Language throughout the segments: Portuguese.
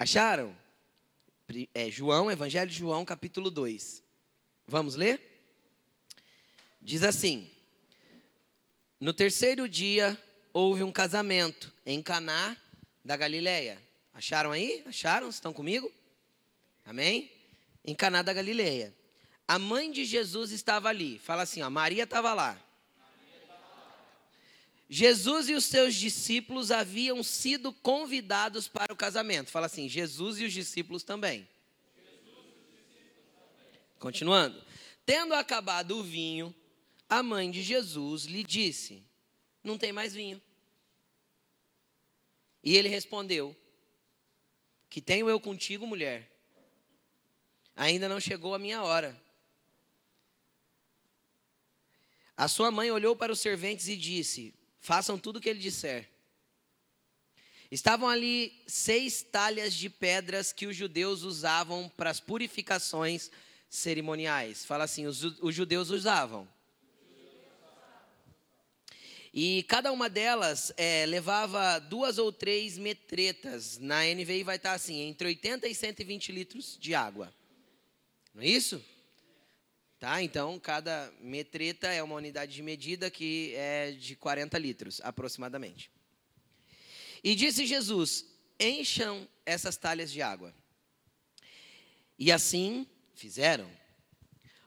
Acharam? É João, Evangelho de João, capítulo 2. Vamos ler? Diz assim: No terceiro dia houve um casamento em Caná da Galileia. Acharam aí? Acharam? Estão comigo? Amém? Em Caná da Galileia. A mãe de Jesus estava ali. Fala assim, ó, Maria estava lá. Jesus e os seus discípulos haviam sido convidados para o casamento. Fala assim, Jesus e os discípulos também. Continuando. Tendo acabado o vinho, a mãe de Jesus lhe disse: Não tem mais vinho. E ele respondeu: Que tenho eu contigo, mulher? Ainda não chegou a minha hora. A sua mãe olhou para os serventes e disse: Façam tudo o que ele disser. Estavam ali seis talhas de pedras que os judeus usavam para as purificações cerimoniais. Fala assim: os, os judeus usavam. E cada uma delas é, levava duas ou três metretas. Na NVI vai estar assim: entre 80 e 120 litros de água. Não é isso? Tá? Então, cada metreta é uma unidade de medida que é de 40 litros, aproximadamente. E disse Jesus: Encham essas talhas de água. E assim fizeram.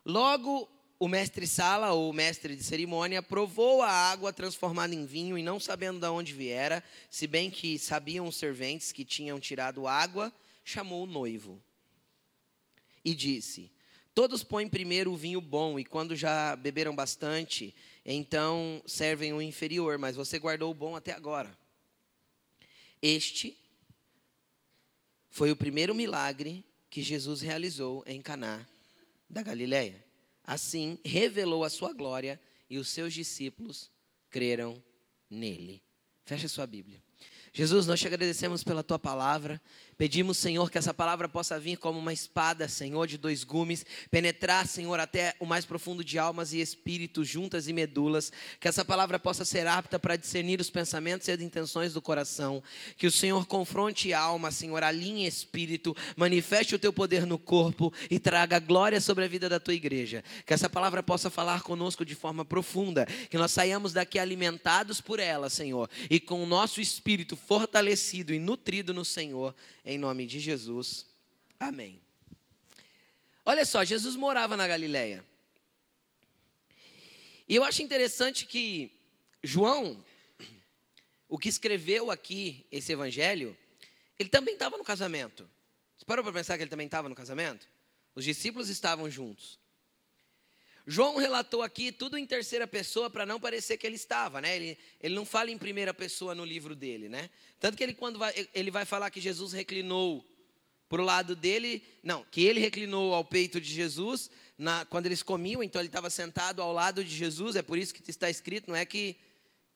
Logo, o mestre Sala, ou mestre de cerimônia, provou a água transformada em vinho e não sabendo de onde viera, se bem que sabiam os serventes que tinham tirado água, chamou o noivo e disse: Todos põem primeiro o vinho bom, e quando já beberam bastante, então servem o inferior, mas você guardou o bom até agora. Este foi o primeiro milagre que Jesus realizou em Caná da Galileia. Assim, revelou a sua glória e os seus discípulos creram nele. Feche sua Bíblia. Jesus, nós te agradecemos pela tua palavra. Pedimos, Senhor, que essa palavra possa vir como uma espada, Senhor, de dois gumes, penetrar, Senhor, até o mais profundo de almas e espíritos, juntas e medulas. Que essa palavra possa ser apta para discernir os pensamentos e as intenções do coração. Que o Senhor confronte alma, Senhor, alinhe espírito, manifeste o teu poder no corpo e traga glória sobre a vida da tua igreja. Que essa palavra possa falar conosco de forma profunda. Que nós saiamos daqui alimentados por ela, Senhor, e com o nosso espírito fortalecido e nutrido no Senhor, em nome de Jesus. Amém. Olha só, Jesus morava na Galileia. E eu acho interessante que João, o que escreveu aqui esse evangelho, ele também estava no casamento. Você parou para pensar que ele também estava no casamento? Os discípulos estavam juntos. João relatou aqui tudo em terceira pessoa para não parecer que ele estava, né? Ele, ele não fala em primeira pessoa no livro dele, né? Tanto que ele quando vai, ele vai falar que Jesus reclinou para o lado dele, não, que ele reclinou ao peito de Jesus na, quando eles comiam, então ele estava sentado ao lado de Jesus, é por isso que está escrito, não é que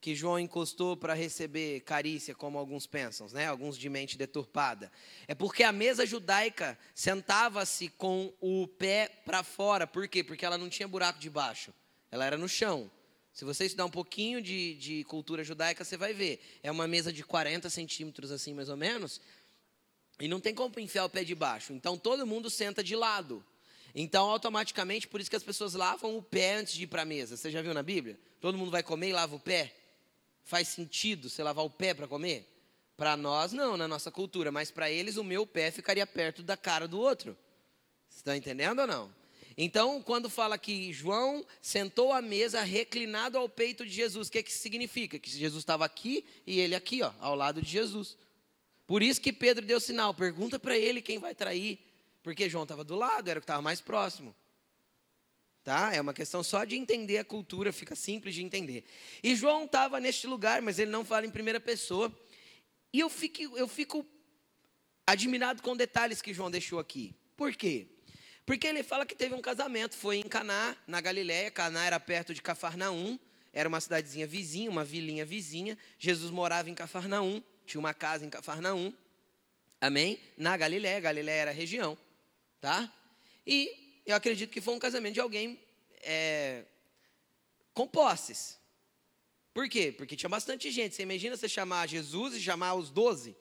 que João encostou para receber carícia, como alguns pensam, né? alguns de mente deturpada. É porque a mesa judaica sentava-se com o pé para fora. Por quê? Porque ela não tinha buraco de baixo, ela era no chão. Se você estudar um pouquinho de, de cultura judaica, você vai ver. É uma mesa de 40 centímetros, assim, mais ou menos, e não tem como enfiar o pé de baixo. Então todo mundo senta de lado. Então, automaticamente, por isso que as pessoas lavam o pé antes de ir para a mesa. Você já viu na Bíblia? Todo mundo vai comer e lava o pé? Faz sentido você lavar o pé para comer? Para nós, não, na nossa cultura, mas para eles, o meu pé ficaria perto da cara do outro. Está entendendo ou não? Então, quando fala que João sentou à mesa reclinado ao peito de Jesus, o que, que significa? Que Jesus estava aqui e ele aqui, ó, ao lado de Jesus. Por isso que Pedro deu sinal, pergunta para ele quem vai trair, porque João estava do lado, era o que estava mais próximo. Tá? É uma questão só de entender a cultura, fica simples de entender. E João estava neste lugar, mas ele não fala em primeira pessoa. E eu fico, eu fico admirado com detalhes que João deixou aqui. Por quê? Porque ele fala que teve um casamento, foi em Caná, na Galiléia. Caná era perto de Cafarnaum, era uma cidadezinha vizinha, uma vilinha vizinha. Jesus morava em Cafarnaum, tinha uma casa em Cafarnaum. Amém? Na Galiléia, Galiléia era a região, tá? E eu acredito que foi um casamento de alguém é, com posses. Por quê? Porque tinha bastante gente. Você imagina você chamar Jesus e chamar os doze?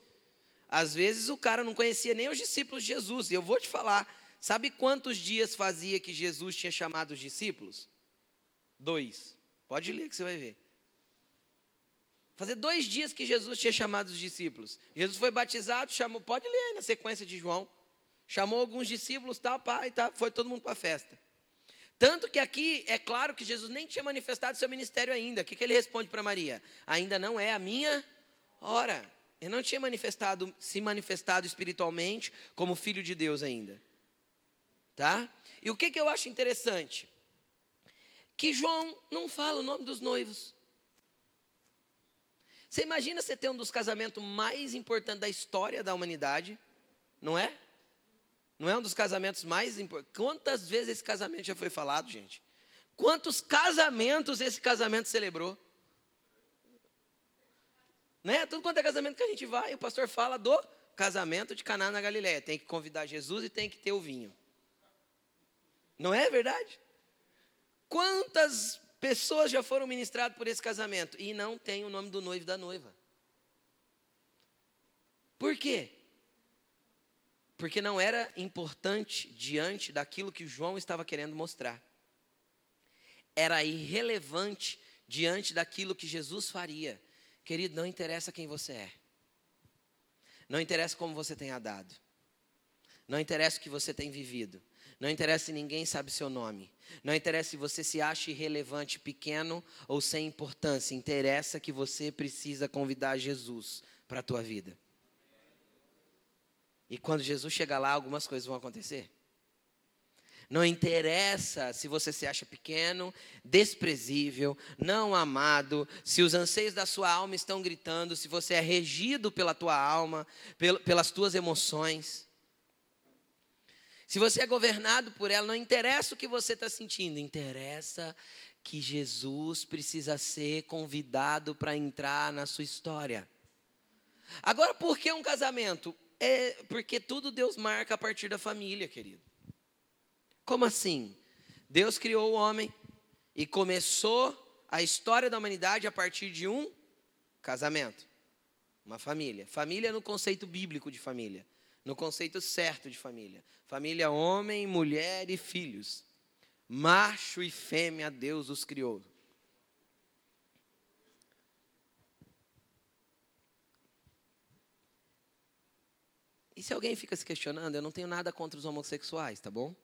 Às vezes o cara não conhecia nem os discípulos de Jesus. E eu vou te falar, sabe quantos dias fazia que Jesus tinha chamado os discípulos? Dois. Pode ler que você vai ver. Fazer dois dias que Jesus tinha chamado os discípulos. Jesus foi batizado, chamou, pode ler aí na sequência de João. Chamou alguns discípulos, tal, pai, tal, foi todo mundo para a festa. Tanto que aqui é claro que Jesus nem tinha manifestado seu ministério ainda. O que, que ele responde para Maria? Ainda não é a minha hora. Ele não tinha manifestado, se manifestado espiritualmente como filho de Deus ainda. Tá? E o que, que eu acho interessante? Que João não fala o nome dos noivos. Você imagina você ter um dos casamentos mais importantes da história da humanidade, não é? Não é um dos casamentos mais importantes. Quantas vezes esse casamento já foi falado, gente? Quantos casamentos esse casamento celebrou? Né? Tudo quanto é casamento que a gente vai, o pastor fala do casamento de Caná na Galiléia. Tem que convidar Jesus e tem que ter o vinho. Não é verdade? Quantas pessoas já foram ministradas por esse casamento e não tem o nome do noivo e da noiva? Por quê? Porque não era importante diante daquilo que João estava querendo mostrar. Era irrelevante diante daquilo que Jesus faria. Querido, não interessa quem você é. Não interessa como você tenha dado. Não interessa o que você tem vivido. Não interessa se ninguém sabe seu nome. Não interessa se você se acha irrelevante, pequeno ou sem importância. Interessa que você precisa convidar Jesus para a tua vida. E quando Jesus chegar lá, algumas coisas vão acontecer. Não interessa se você se acha pequeno, desprezível, não amado, se os anseios da sua alma estão gritando, se você é regido pela tua alma, pelas tuas emoções. Se você é governado por ela, não interessa o que você está sentindo, interessa que Jesus precisa ser convidado para entrar na sua história. Agora, por que um casamento? É porque tudo Deus marca a partir da família, querido. Como assim? Deus criou o homem e começou a história da humanidade a partir de um casamento, uma família. Família no conceito bíblico de família, no conceito certo de família. Família homem, mulher e filhos. Macho e fêmea Deus os criou. E se alguém fica se questionando, eu não tenho nada contra os homossexuais, tá bom?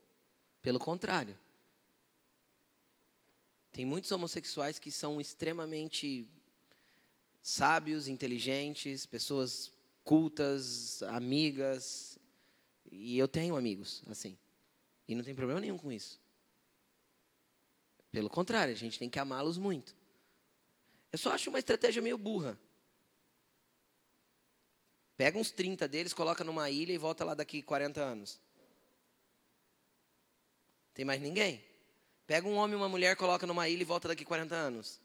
Pelo contrário. Tem muitos homossexuais que são extremamente sábios, inteligentes, pessoas cultas, amigas. E eu tenho amigos assim. E não tem problema nenhum com isso. Pelo contrário, a gente tem que amá-los muito. Eu só acho uma estratégia meio burra. Pega uns 30 deles, coloca numa ilha e volta lá daqui 40 anos. Tem mais ninguém? Pega um homem e uma mulher, coloca numa ilha e volta daqui 40 anos.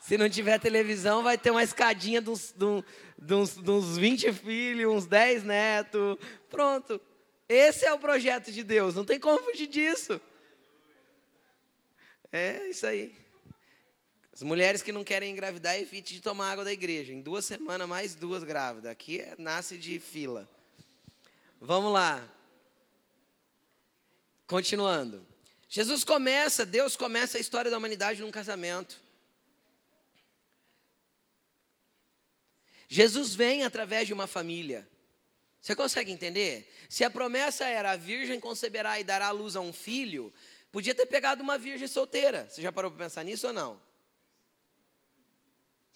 Se não tiver televisão, vai ter uma escadinha de uns, de uns, de uns 20 filhos, uns 10 netos. Pronto. Esse é o projeto de Deus. Não tem como fugir disso. É isso aí. As mulheres que não querem engravidar, evite de tomar água da igreja. Em duas semanas, mais duas grávidas. Aqui é, nasce de fila. Vamos lá. Continuando. Jesus começa, Deus começa a história da humanidade num casamento. Jesus vem através de uma família. Você consegue entender? Se a promessa era a virgem conceberá e dará luz a um filho, podia ter pegado uma virgem solteira. Você já parou para pensar nisso ou não?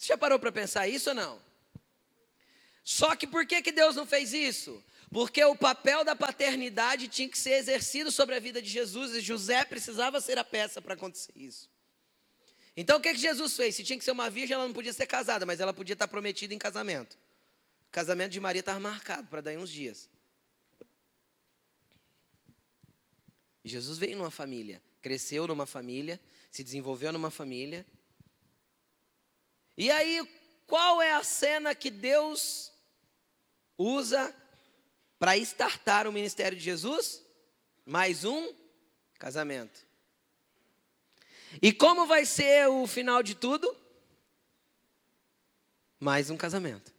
Você já parou para pensar isso ou não? Só que por que, que Deus não fez isso? Porque o papel da paternidade tinha que ser exercido sobre a vida de Jesus e José precisava ser a peça para acontecer isso. Então o que, que Jesus fez? Se tinha que ser uma virgem, ela não podia ser casada, mas ela podia estar prometida em casamento. O casamento de Maria estava marcado para daí uns dias. Jesus veio numa família, cresceu numa família, se desenvolveu numa família e aí, qual é a cena que Deus usa para estartar o ministério de Jesus? Mais um casamento. E como vai ser o final de tudo? mais um casamento.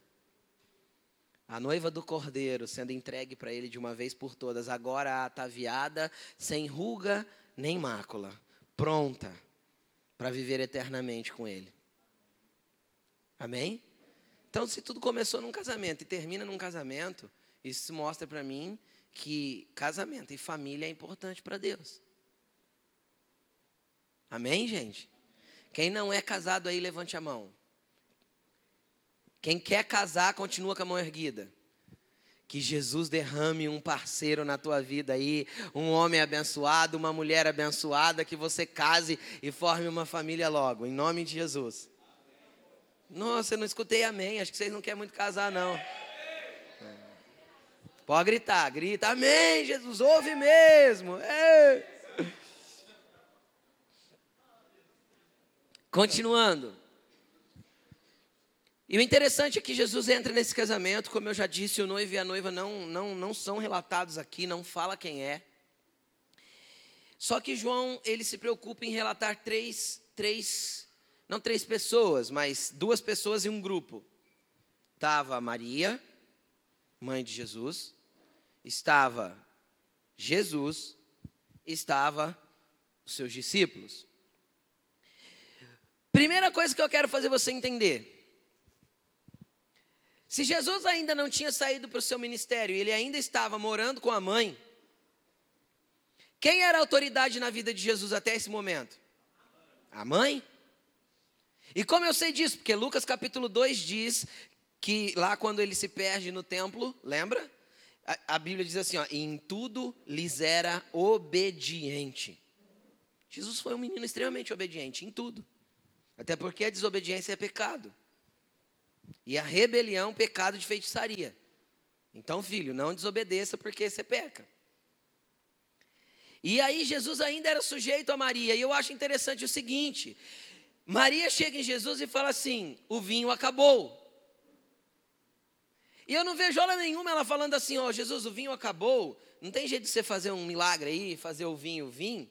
A noiva do cordeiro sendo entregue para ele de uma vez por todas, agora ataviada, sem ruga nem mácula, pronta para viver eternamente com ele. Amém? Então, se tudo começou num casamento e termina num casamento, isso mostra para mim que casamento e família é importante para Deus. Amém, gente? Quem não é casado aí, levante a mão. Quem quer casar, continua com a mão erguida. Que Jesus derrame um parceiro na tua vida aí, um homem abençoado, uma mulher abençoada, que você case e forme uma família logo, em nome de Jesus. Nossa, eu não escutei amém, acho que vocês não querem muito casar, não. Pode gritar, grita, amém, Jesus, ouve mesmo. Ei. Continuando. E o interessante é que Jesus entra nesse casamento, como eu já disse, o noivo e a noiva não, não, não são relatados aqui, não fala quem é. Só que João, ele se preocupa em relatar três, três, não três pessoas, mas duas pessoas e um grupo. Estava Maria, mãe de Jesus, estava Jesus, estava os seus discípulos. Primeira coisa que eu quero fazer você entender. Se Jesus ainda não tinha saído para o seu ministério e ele ainda estava morando com a mãe, quem era a autoridade na vida de Jesus até esse momento? A mãe. E como eu sei disso? Porque Lucas capítulo 2 diz que lá quando ele se perde no templo, lembra? A, Bíblia diz assim: ó, em tudo lhes era obediente. Jesus foi um menino extremamente obediente em tudo. Até porque a desobediência é pecado. E a rebelião, pecado de feitiçaria. Então, filho, não desobedeça porque você peca. E aí Jesus ainda era sujeito a Maria. E eu acho interessante o seguinte: Maria chega em Jesus e fala assim: o vinho acabou. E eu não vejo hora nenhuma ela falando assim: ó, oh, Jesus, o vinho acabou. Não tem jeito de você fazer um milagre aí, fazer o vinho vir?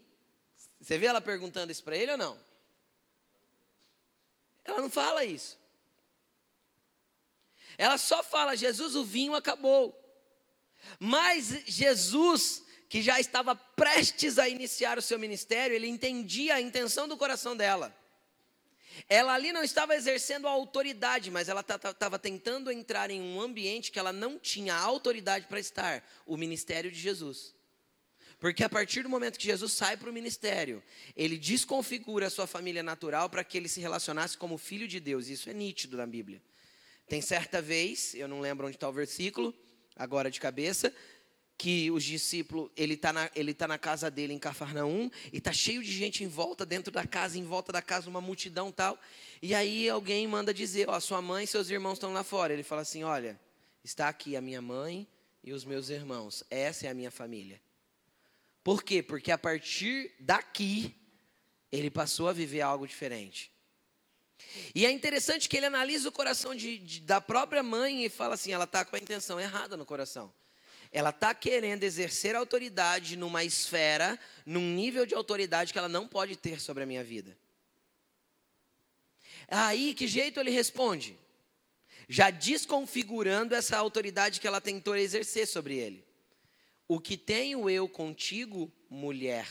Você vê ela perguntando isso para ele ou não? Ela não fala isso. Ela só fala: Jesus, o vinho acabou. Mas Jesus, que já estava prestes a iniciar o seu ministério, ele entendia a intenção do coração dela. Ela ali não estava exercendo a autoridade, mas ela estava tentando entrar em um ambiente que ela não tinha autoridade para estar o ministério de Jesus. Porque a partir do momento que Jesus sai para o ministério, ele desconfigura a sua família natural para que ele se relacionasse como filho de Deus. Isso é nítido na Bíblia. Tem certa vez, eu não lembro onde está o versículo, agora de cabeça, que os discípulos, ele está na, ele tá na casa dele em Cafarnaum, e está cheio de gente em volta, dentro da casa, em volta da casa, uma multidão tal. E aí alguém manda dizer, ó, sua mãe e seus irmãos estão lá fora. Ele fala assim, olha, está aqui a minha mãe e os meus irmãos, essa é a minha família. Por quê? Porque a partir daqui, ele passou a viver algo diferente. E é interessante que ele analisa o coração de, de, da própria mãe e fala assim: ela está com a intenção errada no coração. Ela está querendo exercer autoridade numa esfera, num nível de autoridade que ela não pode ter sobre a minha vida. Aí, que jeito ele responde? Já desconfigurando essa autoridade que ela tentou exercer sobre ele. O que tenho eu contigo, mulher?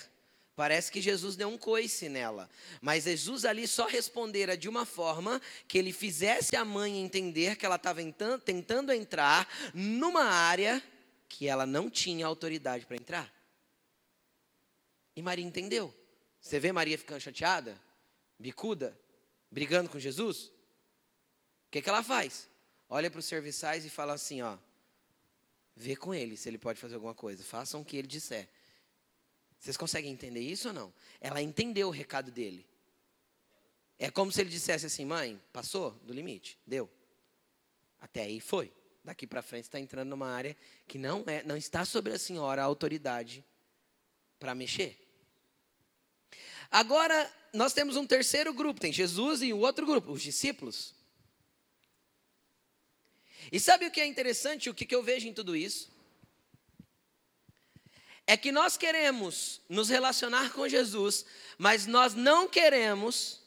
Parece que Jesus deu um coice nela. Mas Jesus ali só respondera de uma forma que ele fizesse a mãe entender que ela estava tentando entrar numa área que ela não tinha autoridade para entrar. E Maria entendeu. Você vê Maria ficando chateada, bicuda, brigando com Jesus? O que, que ela faz? Olha para os serviçais e fala assim: ó, vê com ele se ele pode fazer alguma coisa, façam o que ele disser. Vocês conseguem entender isso ou não? Ela entendeu o recado dele. É como se ele dissesse assim: mãe, passou do limite, deu. Até aí foi. Daqui para frente está entrando numa área que não é, não está sobre a senhora a autoridade para mexer. Agora nós temos um terceiro grupo, tem Jesus e o outro grupo, os discípulos. E sabe o que é interessante, o que, que eu vejo em tudo isso? é que nós queremos nos relacionar com Jesus, mas nós não queremos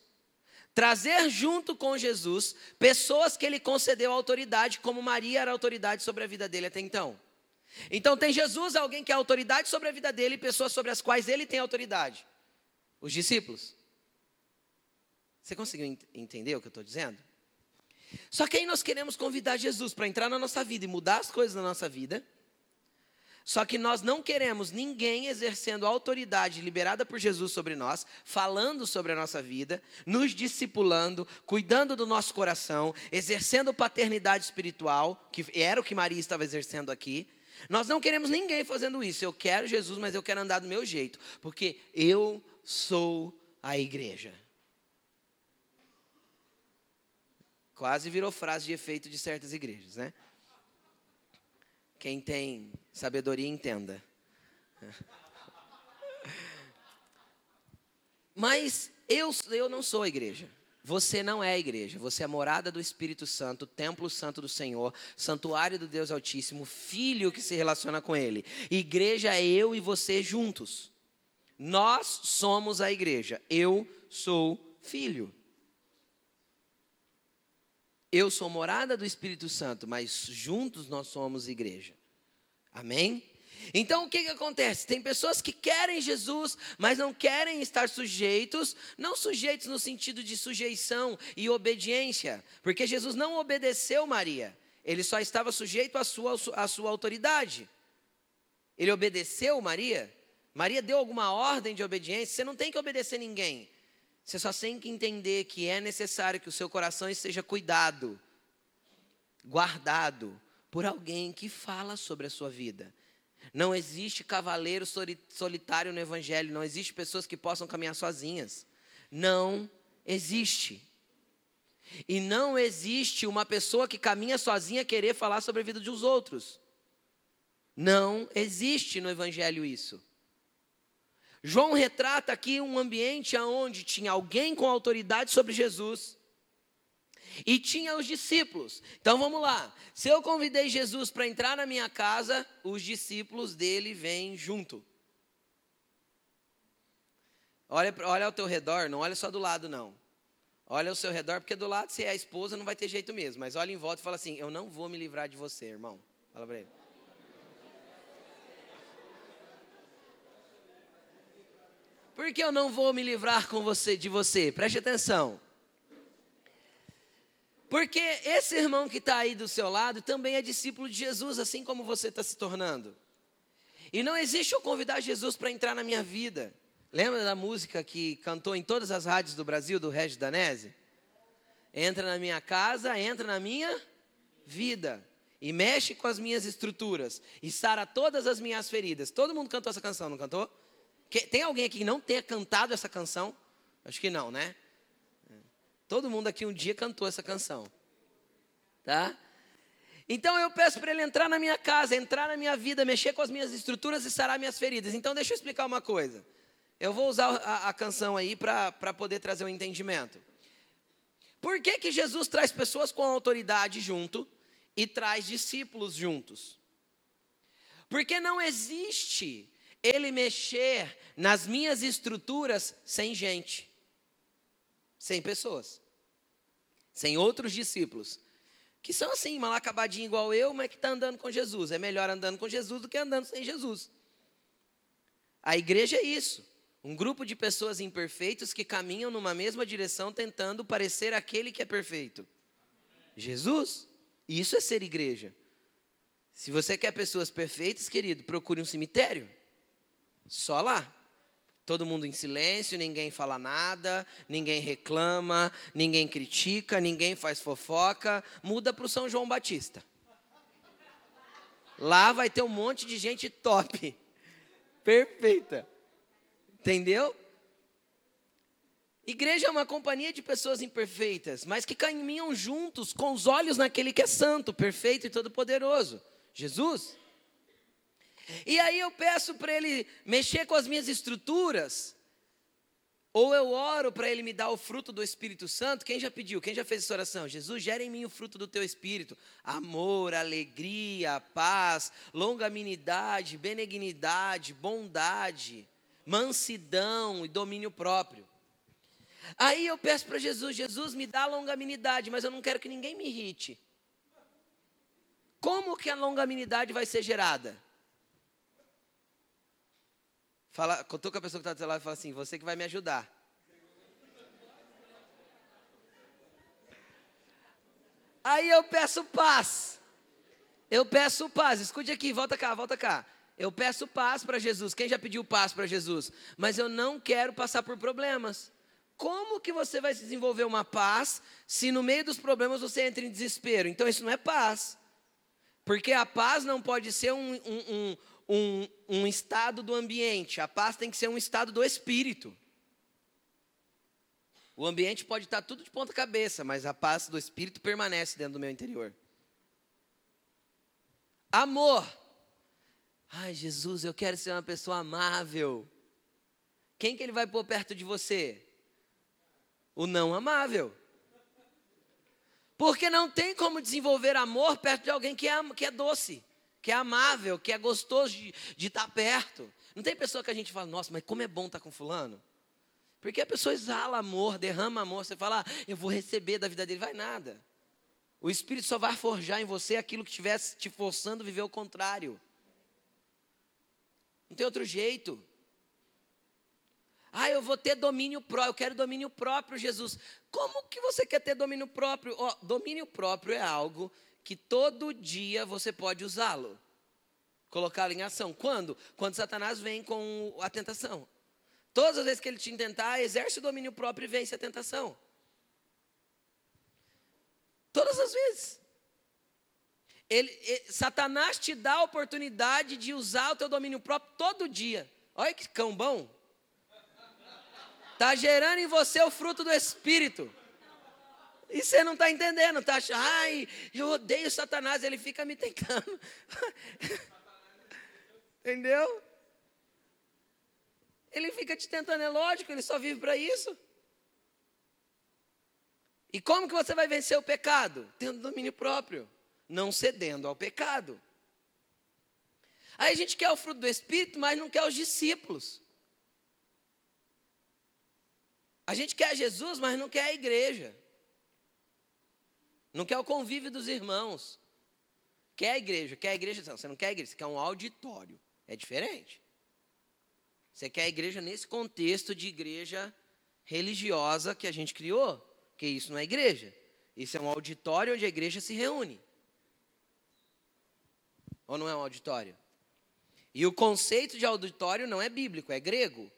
trazer junto com Jesus pessoas que ele concedeu autoridade, como Maria era autoridade sobre a vida dele até então. Então tem Jesus, alguém que é autoridade sobre a vida dele, e pessoas sobre as quais ele tem autoridade. Os discípulos. Você conseguiu ent entender o que eu estou dizendo? Só que aí nós queremos convidar Jesus para entrar na nossa vida e mudar as coisas na nossa vida. Só que nós não queremos ninguém exercendo a autoridade liberada por Jesus sobre nós, falando sobre a nossa vida, nos discipulando, cuidando do nosso coração, exercendo paternidade espiritual, que era o que Maria estava exercendo aqui. Nós não queremos ninguém fazendo isso. Eu quero Jesus, mas eu quero andar do meu jeito, porque eu sou a igreja. Quase virou frase de efeito de certas igrejas, né? Quem tem sabedoria, entenda. Mas eu, eu não sou a igreja. Você não é a igreja. Você é morada do Espírito Santo, templo santo do Senhor, santuário do Deus Altíssimo, filho que se relaciona com Ele. Igreja é eu e você juntos. Nós somos a igreja. Eu sou filho. Eu sou morada do Espírito Santo, mas juntos nós somos igreja. Amém? Então o que, que acontece? Tem pessoas que querem Jesus, mas não querem estar sujeitos, não sujeitos no sentido de sujeição e obediência, porque Jesus não obedeceu Maria, ele só estava sujeito à sua, à sua autoridade. Ele obedeceu Maria? Maria deu alguma ordem de obediência? Você não tem que obedecer ninguém. Você só tem que entender que é necessário que o seu coração esteja cuidado, guardado por alguém que fala sobre a sua vida. Não existe cavaleiro solitário no Evangelho, não existe pessoas que possam caminhar sozinhas. Não existe. E não existe uma pessoa que caminha sozinha querer falar sobre a vida dos outros. Não existe no Evangelho isso. João retrata aqui um ambiente onde tinha alguém com autoridade sobre Jesus e tinha os discípulos. Então vamos lá. Se eu convidei Jesus para entrar na minha casa, os discípulos dele vêm junto. Olha, olha ao teu redor, não olha só do lado, não. Olha ao seu redor, porque do lado, se é a esposa, não vai ter jeito mesmo. Mas olha em volta e fala assim: Eu não vou me livrar de você, irmão. Fala para ele. Por que eu não vou me livrar com você de você? Preste atenção. Porque esse irmão que está aí do seu lado também é discípulo de Jesus, assim como você está se tornando. E não existe eu convidar Jesus para entrar na minha vida. Lembra da música que cantou em todas as rádios do Brasil, do Regis Danese? Entra na minha casa, entra na minha vida. E mexe com as minhas estruturas. E sara todas as minhas feridas. Todo mundo cantou essa canção, não cantou? Tem alguém aqui que não tenha cantado essa canção? Acho que não, né? Todo mundo aqui um dia cantou essa canção. Tá? Então eu peço para ele entrar na minha casa, entrar na minha vida, mexer com as minhas estruturas e sarar minhas feridas. Então deixa eu explicar uma coisa. Eu vou usar a, a canção aí para poder trazer um entendimento. Por que, que Jesus traz pessoas com autoridade junto e traz discípulos juntos? Porque não existe ele mexer nas minhas estruturas sem gente, sem pessoas, sem outros discípulos, que são assim, mal acabadinho igual eu, mas que está andando com Jesus. É melhor andando com Jesus do que andando sem Jesus. A igreja é isso. Um grupo de pessoas imperfeitas que caminham numa mesma direção tentando parecer aquele que é perfeito. Jesus. Isso é ser igreja. Se você quer pessoas perfeitas, querido, procure um cemitério. Só lá. Todo mundo em silêncio, ninguém fala nada, ninguém reclama, ninguém critica, ninguém faz fofoca. Muda para o São João Batista. Lá vai ter um monte de gente top. Perfeita. Entendeu? Igreja é uma companhia de pessoas imperfeitas, mas que caminham juntos com os olhos naquele que é santo, perfeito e todo-poderoso. Jesus. E aí eu peço para ele mexer com as minhas estruturas, ou eu oro para ele me dar o fruto do Espírito Santo. Quem já pediu? Quem já fez essa oração? Jesus, gera em mim o fruto do teu Espírito: amor, alegria, paz, longanimidade, benignidade, bondade, mansidão e domínio próprio. Aí eu peço para Jesus: Jesus, me dá longanimidade, mas eu não quero que ninguém me irrite. Como que a longanimidade vai ser gerada? Fala, cutuca a pessoa que está do seu lado e fala assim: Você que vai me ajudar. Aí eu peço paz. Eu peço paz. Escute aqui, volta cá, volta cá. Eu peço paz para Jesus. Quem já pediu paz para Jesus? Mas eu não quero passar por problemas. Como que você vai desenvolver uma paz se no meio dos problemas você entra em desespero? Então isso não é paz. Porque a paz não pode ser um, um, um, um, estado do ambiente. A paz tem que ser um estado do espírito. O ambiente pode estar tudo de ponta cabeça, mas a paz do espírito permanece dentro do meu interior. Amor. Ai, Jesus, eu quero ser uma pessoa amável. Quem que ele vai pôr perto de você? O não amável. Porque não tem como desenvolver amor perto de alguém que é, que é doce, que é amável, que é gostoso de, estar perto. Não tem pessoa que a gente fala, nossa, mas como é bom estar com fulano. Porque a pessoa exala amor, derrama amor. Você fala, ah, eu vou receber da vida dele. Vai nada. O Espírito só vai forjar em você aquilo que estivesse te forçando a viver o contrário. Não tem outro jeito. Ah, eu vou ter domínio próprio, eu quero domínio próprio, Jesus. Como que você quer ter domínio próprio? Oh, domínio próprio é algo que todo dia você pode usá-lo, colocá-lo em ação. Quando? Quando Satanás vem com a tentação. Todas as vezes que ele te tentar, exerce o domínio próprio e vence a tentação. Todas as vezes. Ele, ele, Satanás te dá a oportunidade de usar o teu domínio próprio todo dia. Olha que cão bom. Está gerando em você o fruto do Espírito. E você não está entendendo, está achando, ai, eu odeio Satanás, ele fica me tentando. Entendeu? Ele fica te tentando, é lógico, ele só vive para isso. E como que você vai vencer o pecado? Tendo domínio próprio, não cedendo ao pecado. Aí a gente quer o fruto do Espírito, mas não quer os discípulos. A gente quer Jesus, mas não quer a igreja. Não quer o convívio dos irmãos. Quer a igreja, quer a igreja, não, você não quer a igreja, você quer um auditório. É diferente. Você quer a igreja nesse contexto de igreja religiosa que a gente criou, que isso não é igreja. Isso é um auditório onde a igreja se reúne. Ou não é um auditório? E o conceito de auditório não é bíblico, é grego.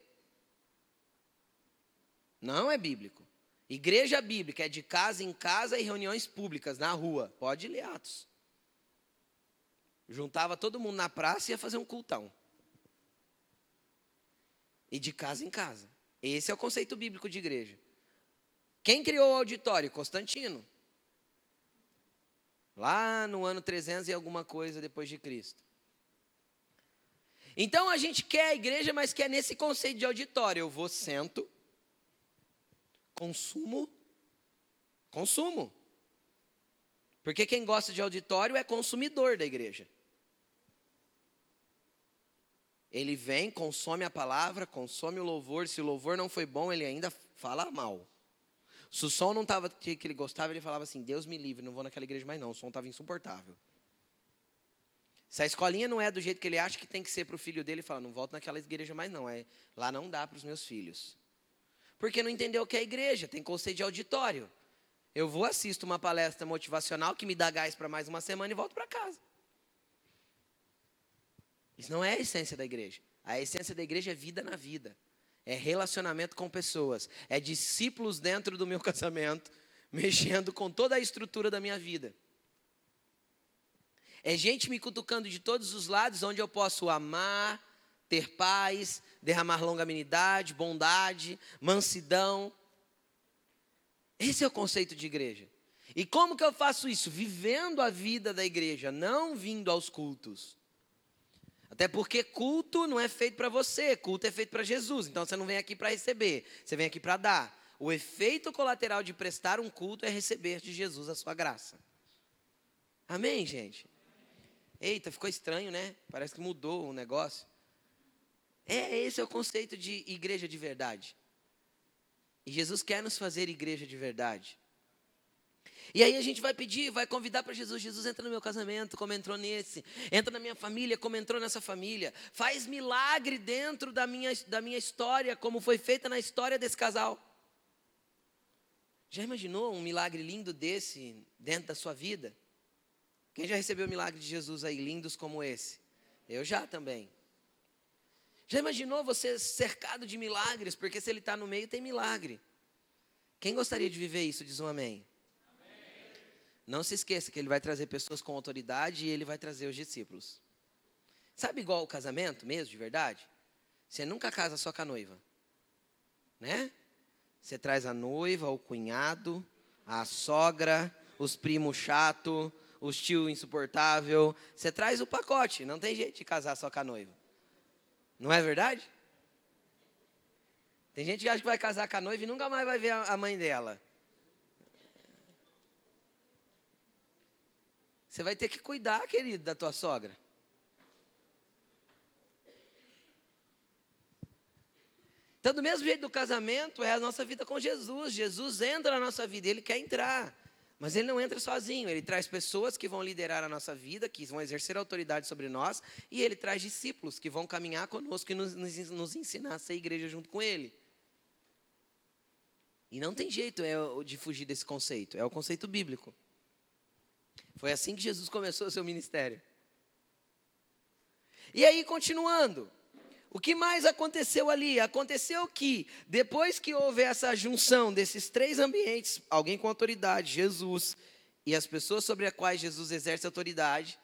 Não é bíblico. Igreja bíblica é de casa em casa e reuniões públicas na rua. Pode ler Atos. Juntava todo mundo na praça e ia fazer um cultão e de casa em casa. Esse é o conceito bíblico de igreja. Quem criou o auditório? Constantino. Lá no ano 300 e alguma coisa depois de Cristo. Então a gente quer a igreja, mas quer nesse conceito de auditório. Eu vou, sento, consumo, consumo. Porque quem gosta de auditório é consumidor da igreja. Ele vem, consome a palavra, consome o louvor. Se o louvor não foi bom, ele ainda fala mal. Se o som não estava que ele gostava, ele falava assim: Deus me livre, não vou naquela igreja mais não. O som estava insuportável. Se a escolinha não é do jeito que ele acha que tem que ser para o filho dele, ele fala: não volto naquela igreja mais não. É, lá não dá para os meus filhos. Porque não entendeu o que é igreja, tem conceito de auditório. Eu vou assisto uma palestra motivacional que me dá gás para mais uma semana e volto para casa. Isso não é a essência da igreja. A essência da igreja é vida na vida. É relacionamento com pessoas. É discípulos dentro do meu casamento, mexendo com toda a estrutura da minha vida. É gente me cutucando de todos os lados, onde eu posso amar, ter paz, derramar longanimidade, bondade, mansidão. Esse é o conceito de igreja. E como que eu faço isso? Vivendo a vida da igreja, não vindo aos cultos. Até porque culto não é feito para você, culto é feito para Jesus. Então você não vem aqui para receber, você vem aqui para dar. O efeito colateral de prestar um culto é receber de Jesus a sua graça. Amém, gente? Eita, ficou estranho, né? Parece que mudou o negócio. É, esse é o conceito de igreja de verdade. E Jesus quer nos fazer igreja de verdade. E aí a gente vai pedir, vai convidar para Jesus. Jesus entra no meu casamento, como entrou nesse. Entra na minha família, como entrou nessa família. Faz milagre dentro da minha, da minha história, como foi feita na história desse casal. Já imaginou um milagre lindo desse dentro da sua vida? Quem já recebeu milagre de Jesus aí, lindos como esse? Eu já também. Já imaginou você cercado de milagres? Porque se ele está no meio, tem milagre. Quem gostaria de viver isso? Diz um amém. Não se esqueça que ele vai trazer pessoas com autoridade e ele vai trazer os discípulos. Sabe igual o casamento mesmo, de verdade? Você nunca casa só com a noiva. Né? Você traz a noiva, o cunhado, a sogra, os primos chato, os tio insuportável. Você traz o pacote, não tem jeito de casar só com a noiva. Não é verdade? Tem gente que acha que vai casar com a noiva e nunca mais vai ver a mãe dela. Você vai ter que cuidar, querido, da tua sogra. Então, do mesmo jeito do casamento, é a nossa vida com Jesus. Jesus entra na nossa vida, ele quer entrar. Mas ele não entra sozinho, ele traz pessoas que vão liderar a nossa vida, que vão exercer autoridade sobre nós, e ele traz discípulos que vão caminhar conosco e nos, nos, ensinar a ser igreja junto com ele. E não tem jeito é, de fugir desse conceito, é o conceito bíblico. Foi assim que Jesus começou o seu ministério. E aí, continuando, o que mais aconteceu ali? Aconteceu que, depois que houve essa junção desses três ambientes, alguém com autoridade, Jesus, e as pessoas sobre as quais Jesus exerce autoridade,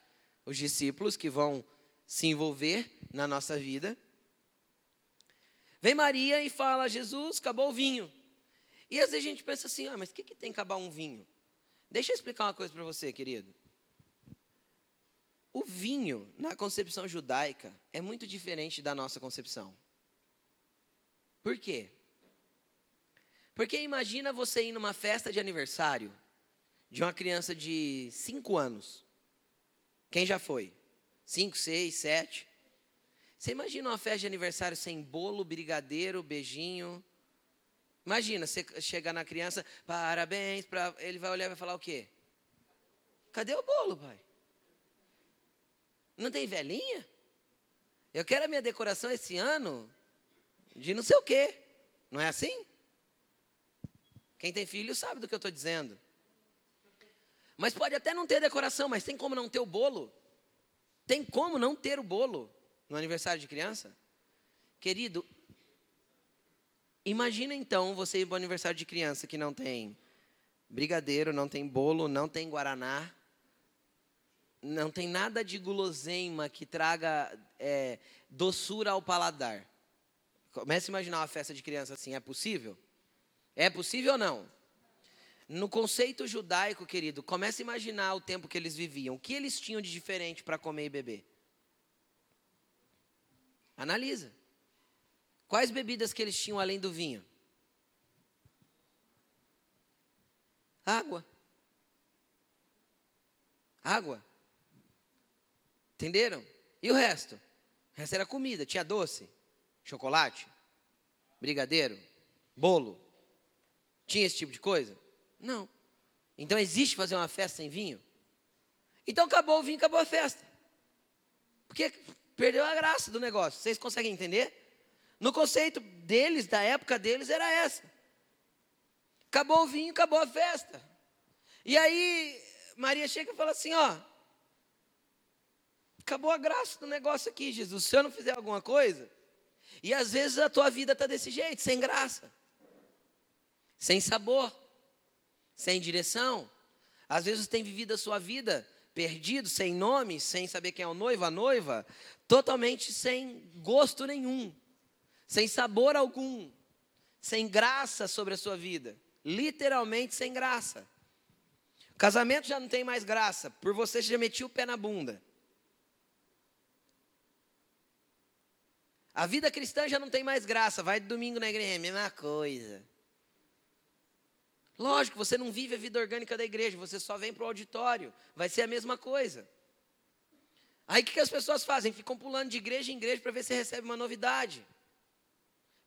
os discípulos que vão se envolver na nossa vida. Vem Maria e fala: Jesus, acabou o vinho. E às vezes a gente pensa assim: ah, mas o que, que tem acabar um vinho? Deixa eu explicar uma coisa para você, querido. O vinho, na concepção judaica, é muito diferente da nossa concepção. Por quê? Porque imagina você ir numa festa de aniversário de uma criança de 5 anos. Quem já foi? 5, 6, 7. Você imagina uma festa de aniversário sem bolo, brigadeiro, beijinho, Imagina, você chegar na criança, parabéns, pra... ele vai olhar e vai falar o quê? Cadê o bolo, pai? Não tem velhinha? Eu quero a minha decoração esse ano de não sei o quê. Não é assim? Quem tem filho sabe do que eu estou dizendo. Mas pode até não ter decoração, mas tem como não ter o bolo? Tem como não ter o bolo no aniversário de criança? Querido, Imagina então você ir para o aniversário de criança que não tem brigadeiro, não tem bolo, não tem guaraná, não tem nada de guloseima que traga é, doçura ao paladar. Comece a imaginar uma festa de criança assim, é possível? É possível ou não? No conceito judaico, querido, comece a imaginar o tempo que eles viviam. O que eles tinham de diferente para comer e beber? Analisa. Quais bebidas que eles tinham além do vinho? Água. Água. Entenderam? E o resto? O resto era comida. Tinha doce, chocolate, brigadeiro, bolo. Tinha esse tipo de coisa? Não. Então existe fazer uma festa sem vinho? Então acabou o vinho, acabou a festa. Porque perdeu a graça do negócio. Vocês conseguem entender? No conceito deles, da época deles, era essa. Acabou o vinho, acabou a festa. E aí, Maria chega e fala assim: ó, acabou a graça do negócio aqui, Jesus. Se eu não fizer alguma coisa, e às vezes a tua vida está desse jeito, sem graça, sem sabor, sem direção. Às vezes tem vivido a sua vida perdido, sem nome, sem saber quem é o noivo, a noiva, totalmente sem gosto nenhum sem sabor algum, sem graça sobre a sua vida. Literalmente sem graça. Casamento já não tem mais graça, por você já metiu o pé na bunda. A vida cristã já não tem mais graça, vai de domingo na igreja, é a mesma coisa. Lógico, você não vive a vida orgânica da igreja, você só vem para o auditório, vai ser a mesma coisa. Aí o que, as pessoas fazem? Ficam pulando de igreja em igreja para ver se recebe uma novidade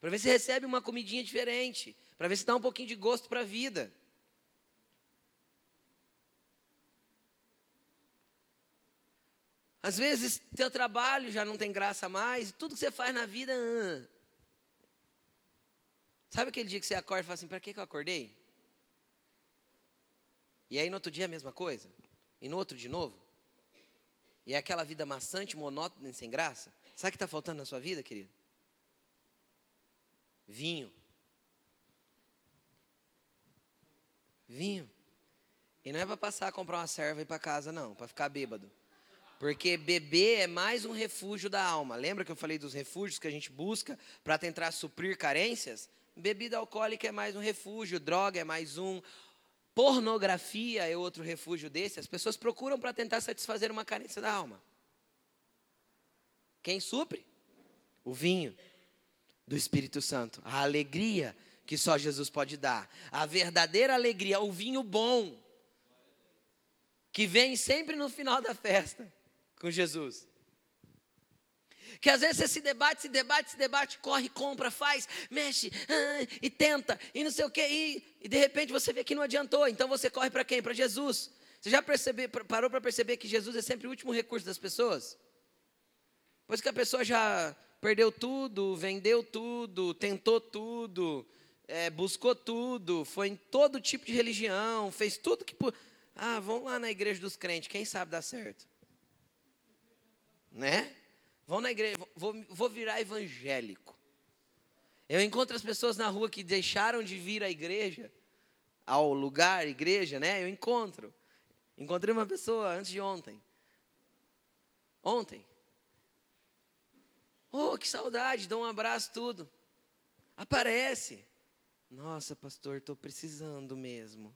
para ver se recebe uma comidinha diferente, para ver se dá um pouquinho de gosto para a vida. Às vezes, teu trabalho já não tem graça mais, tudo que você faz na vida. Sabe aquele dia que você acorda e fala assim: para que, que eu acordei? E aí no outro dia a mesma coisa? E no outro de novo? E é aquela vida maçante, monótona e sem graça? Sabe o que está faltando na sua vida, querido? Vinho. Vinho. E não é para passar a comprar uma serva e ir para casa, não, para ficar bêbado. Porque beber é mais um refúgio da alma. Lembra que eu falei dos refúgios que a gente busca para tentar suprir carências? Bebida alcoólica é mais um refúgio, droga é mais um, pornografia é outro refúgio desse. As pessoas procuram para tentar satisfazer uma carência da alma. Quem supre? O vinho do Espírito Santo, a alegria que só Jesus pode dar, a verdadeira alegria, o vinho bom, que vem sempre no final da festa com Jesus. Que às vezes você se debate, se debate, se debate, corre, compra, faz, mexe ah, e tenta, e não sei o que, e, e, de repente você vê que não adiantou. Então você corre para quem? Para Jesus. Você já percebe, parou para perceber que Jesus é sempre o último recurso das pessoas? Pois que a pessoa já perdeu tudo, vendeu tudo, tentou tudo, é, buscou tudo, foi em todo tipo de religião, fez tudo que. Ah, vamos lá na igreja dos crentes, quem sabe dá certo? Né? Vão na igreja, vou, vou virar evangélico. Eu encontro as pessoas na rua que deixaram de vir à igreja, ao lugar, igreja, né? Eu encontro. Encontrei uma pessoa antes de ontem. Ontem. Oh, que saudade, dá um abraço, tudo. Aparece. Nossa, pastor, estou precisando mesmo.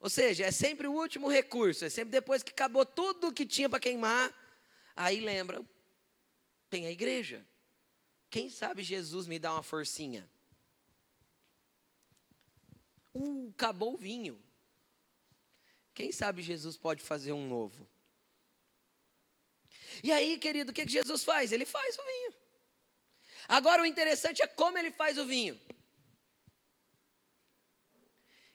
Ou seja, é sempre o último recurso, é sempre depois que acabou tudo que tinha para queimar, aí lembra, tem a igreja. Quem sabe Jesus me dá uma forcinha? Uh, acabou o vinho. Quem sabe Jesus pode fazer um novo? E aí, querido, o que, que Jesus faz? Ele faz o vinho. Agora, o interessante é como ele faz o vinho.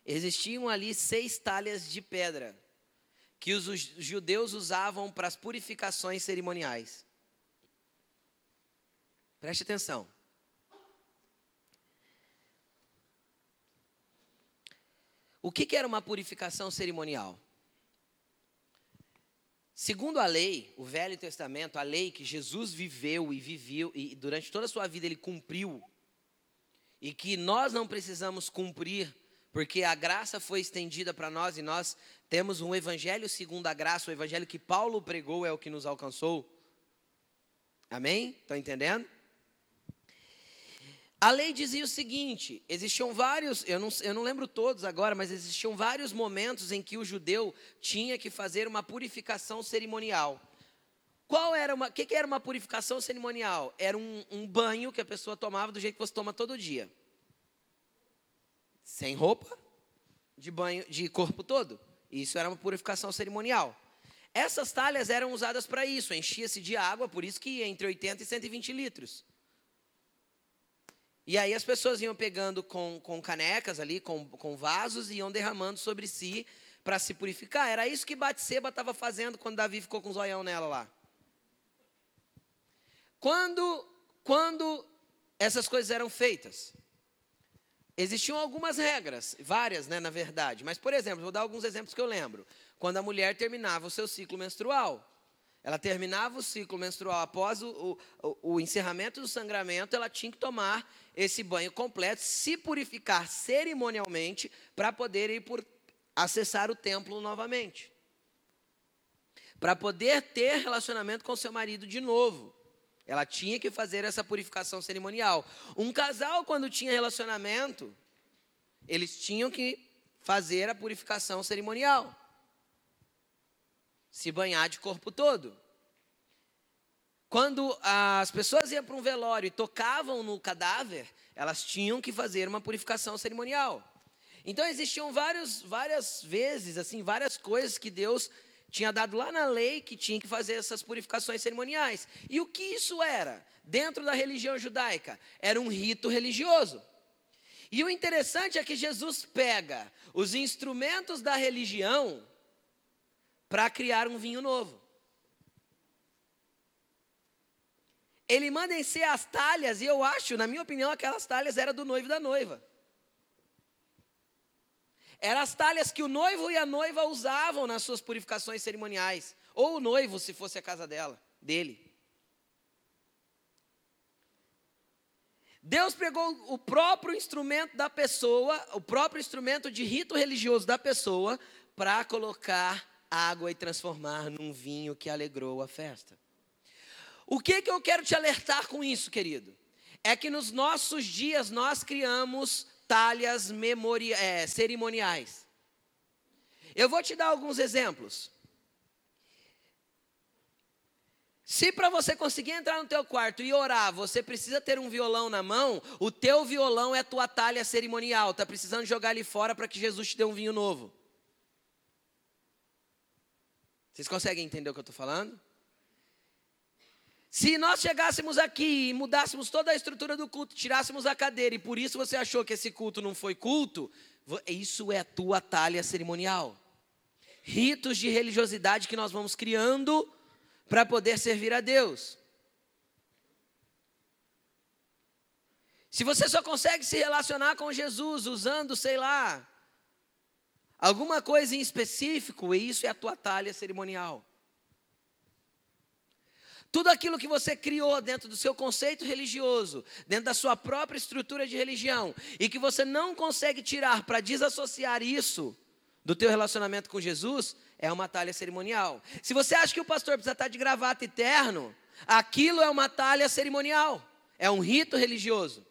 Existiam ali seis talhas de pedra que os judeus usavam para as purificações cerimoniais. Preste atenção. O que, que era uma purificação cerimonial? Segundo a lei, o Velho Testamento, a lei que Jesus viveu e viveu e durante toda a sua vida ele cumpriu, e que nós não precisamos cumprir, porque a graça foi estendida para nós e nós temos um evangelho segundo a graça, o evangelho que Paulo pregou é o que nos alcançou. Amém? Estão entendendo? A lei dizia o seguinte: existiam vários, eu não, eu não lembro todos agora, mas existiam vários momentos em que o judeu tinha que fazer uma purificação cerimonial. Qual era uma, o que, que, era uma purificação cerimonial? Era um, um banho que a pessoa tomava do jeito que você toma todo dia, sem roupa, de banho, de corpo todo. Isso era uma purificação cerimonial. Essas talhas eram usadas para isso, enchia-se de água, por isso que entre 80 e 120 litros. E aí as pessoas iam pegando com, com canecas ali, com, com vasos, e iam derramando sobre si para se purificar. Era isso que Batseba estava fazendo quando Davi ficou com o zoião nela lá. Quando, quando essas coisas eram feitas, existiam algumas regras, várias, né, na verdade. Mas, por exemplo, vou dar alguns exemplos que eu lembro. Quando a mulher terminava o seu ciclo menstrual, ela terminava o ciclo menstrual após o, o, o, encerramento do sangramento, ela tinha que tomar esse banho completo, se purificar cerimonialmente para poder ir por acessar o templo novamente. Para poder ter relacionamento com seu marido de novo. Ela tinha que fazer essa purificação cerimonial. Um casal, quando tinha relacionamento, eles tinham que fazer a purificação cerimonial se banhar de corpo todo. Quando as pessoas iam para um velório e tocavam no cadáver, elas tinham que fazer uma purificação cerimonial. Então existiam vários, várias vezes, assim, várias coisas que Deus tinha dado lá na lei que tinha que fazer essas purificações cerimoniais. E o que isso era? Dentro da religião judaica, era um rito religioso. E o interessante é que Jesus pega os instrumentos da religião para criar um vinho novo. Ele manda encher as talhas, e eu acho, na minha opinião, aquelas talhas eram do noivo e da noiva. Eram as talhas que o noivo e a noiva usavam nas suas purificações cerimoniais. Ou o noivo, se fosse a casa dela, dele. Deus pegou o próprio instrumento da pessoa, o próprio instrumento de rito religioso da pessoa, para colocar água e transformar num vinho que alegrou a festa. O que, que eu quero te alertar com isso, querido? É que nos nossos dias nós criamos talhas memori é, cerimoniais. Eu vou te dar alguns exemplos. Se para você conseguir entrar no teu quarto e orar, você precisa ter um violão na mão, o teu violão é tua talha cerimonial. Tá precisando jogar ali fora para que Jesus te dê um vinho novo. Vocês conseguem entender o que eu estou falando? Se nós chegássemos aqui e mudássemos toda a estrutura do culto, tirássemos a cadeira e por isso você achou que esse culto não foi culto, isso é a tua talha cerimonial. Ritos de religiosidade que nós vamos criando para poder servir a Deus. Se você só consegue se relacionar com Jesus usando, sei lá, alguma coisa em específico, isso é a tua talha cerimonial. Tudo aquilo que você criou dentro do seu conceito religioso, dentro da sua própria estrutura de religião, e que você não consegue tirar para desassociar isso do teu relacionamento com Jesus, é uma talha cerimonial. Se você acha que o pastor precisa estar de gravata eterno, aquilo é uma talha cerimonial, é um rito religioso.